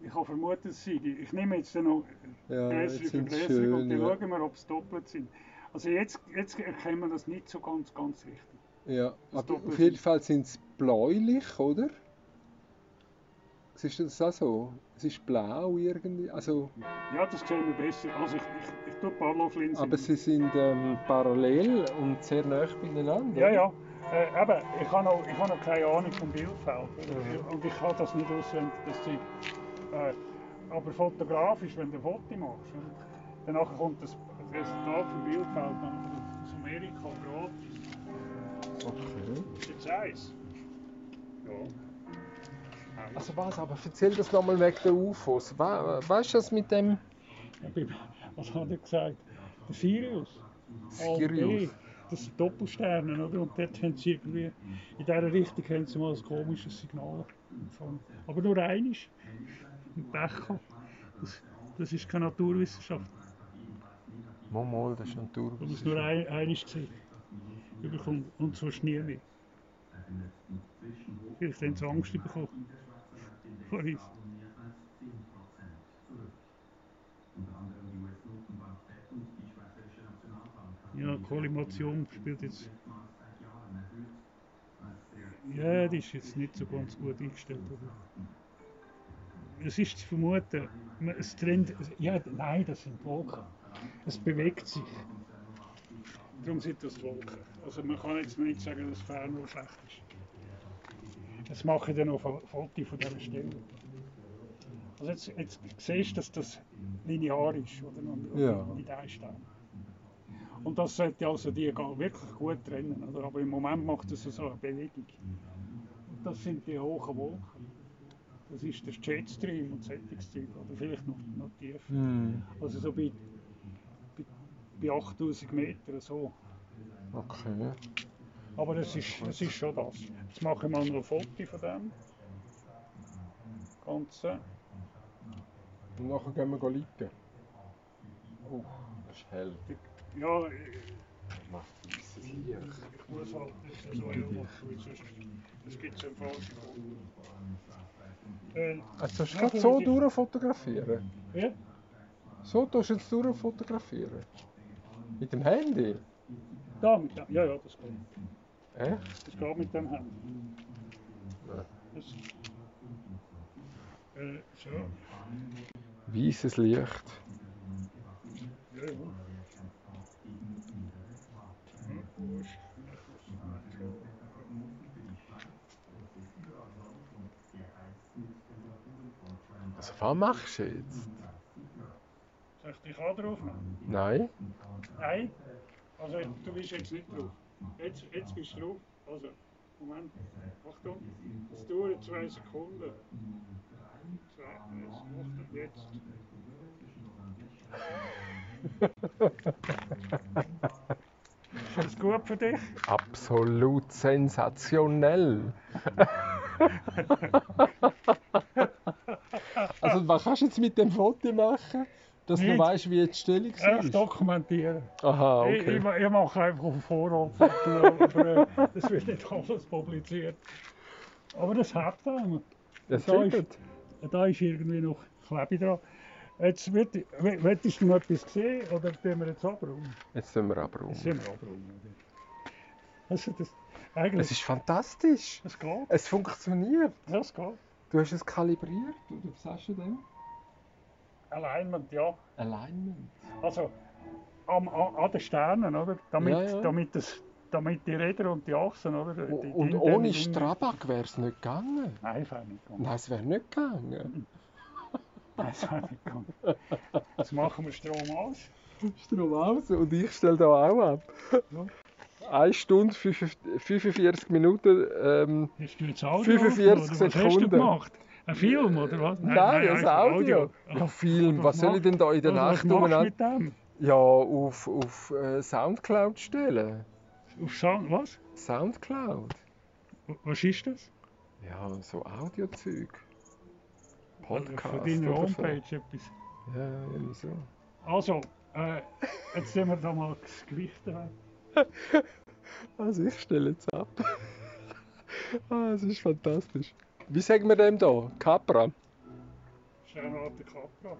Ich habe vermutet, es sei die. Ich nehme jetzt noch Ja, größere jetzt sind sie Vergrößerung und dann Ja. schauen wir, ob es doppelt sind. Also jetzt, jetzt erkennen wir das nicht so ganz, ganz richtig. ja. Aber auf jeden Fall sind sie bläulich, oder? Siehst du das auch so? Es ist blau irgendwie. Also, Ja, das sehen wir besser. Also ich, ich, ich tue Parloff-Linsen. aber sie sind ähm, parallel und sehr nah beieinander. Ja, ja. Äh, eben, ich habe noch, ich habe noch keine Ahnung vom Bildfeld. Und ich kann das nicht auswendig, das Zeug. Äh, aber fotografisch, wenn du ein Foto machst, oder? dann nachher kommt das Resultat vom Bildfeld dann aus Amerika gratis. Okay. Jetzt eins. Ja. Also was, aber erzähl das nochmal wegen der UFOs. We weißt du das mit dem Was hat er gesagt? Der Sirius. Sirius? Das sind Doppelsterne, oder? Und dort haben sie irgendwie, in dieser Richtung haben sie mal ein komisches Signal empfangen. Aber nur eines. Pech gehabt. Das, das ist keine Naturwissenschaft. Mal, das ist Naturwissenschaft. musst nur ein, eines gesehen. Überkommt. Und sonst nie mehr. Vielleicht haben sie Angst bekommen. Vor uns. Ja, Kollimation spielt jetzt. Ja, die ist jetzt nicht so ganz gut eingestellt. Aber es ist zu vermuten, es trennt. Ja, nein, das sind Wolken. Es bewegt sich. Darum sind das Wolken. Also man kann jetzt nicht sagen, dass Fernrohr schlecht ist. Jetzt mache ich dann noch ein Foto von dieser Stelle. Also jetzt, jetzt siehst du, dass das linear ist, oder? Und, und Ja. Nicht einstellen. Und das sollte also die wirklich gut trennen. Oder? Aber im Moment macht es so eine Bewegung. Und das sind die hohen Wolken. Das ist der Jetstream und solches Zeug. Oder vielleicht noch, noch tiefer. Hm, Also so bei, bei, bei 8000 Metern so. okay. Aber es ist, es ist schon das. Jetzt mache ich mal noch ein Foto von dem. Ganze. Und nachher gehen wir liegen. Oh, das ist hell. Ja, ich, Licht. ich muss halt das so hell machen, weil sonst es gibt so ein falsches Foto. Äh, Also, du Ja, gerade so durchfotografieren? ja, So tust du jetzt durchfotografieren? Mit dem Handy? da mit dem, ja, ja, das geht. Hä? Das geht mit dem Handy. Ja. Das, äh, so, Weißes Licht. ja, ja. Ja, wo ist- Also, was machst du jetzt? Soll ich dich auch drauf nehmen? Nein? Nein, also du bist jetzt nicht drauf. Jetzt, jetzt bist du drauf. Also, Moment, Achtung, es dauert zwei Sekunden. Zwei, jetzt, Achtung, jetzt. Ist das gut für dich? Absolut sensationell. also, was kannst du jetzt mit dem Foto machen? Dass du Nicht. weißt, wie die Stellung Einfach ist. dokumentieren. Aha, Ich, okay. ich, ich mache einfach auf Vorrat, äh, das wird nicht alles publiziert. Aber das hat er. Ja, da ist- gut. Da ist irgendwie noch Klebe dran. Jetzt möchtest du noch etwas sehen oder tun wir jetzt abräumen? Jetzt sind wir aber um. Jetzt sind wir oder? Also das, eigentlich, Es ist fantastisch. das geht. Es funktioniert. Das geht. Du hast es kalibriert, oder was sagst du denn? Alignment, ja. Alignment. Also am, an, an den Sternen, oder? Damit, Ja, ja. Damit, das, damit die Räder und die Achsen, oder? Die, die Und ohne Strabag wäre es nicht gegangen. Nein, das wäre nicht gegangen. Nein, es wäre nicht gegangen. Nein, das wäre nicht gegangen. Jetzt machen wir Strom aus. Strom aus und ich stelle da auch ab. Ja. 1 Stunde, 45 Minuten. Ähm, Hast du jetzt Audio 45 aufgenommen, oder Was hast du Sekunden. gemacht? Ein Film, oder was? nein, das einfach Audio. Ja, Film. Und Was soll ich denn da in der was, Nacht was machst du mit dem? Ja, auf, auf äh, Soundcloud stellen. Auf Sound, was? Soundcloud. Was ist das? Ja, so Audiozeug. Von Podcast. deiner oder so. Homepage etwas. Ja, irgendwie so. Also, äh, jetzt sehen wir da mal das Gewicht rein. Also ich stelle jetzt ab. ah, es ist fantastisch. Wie sagen wir dem da? Capra? Sternwarte Kapra.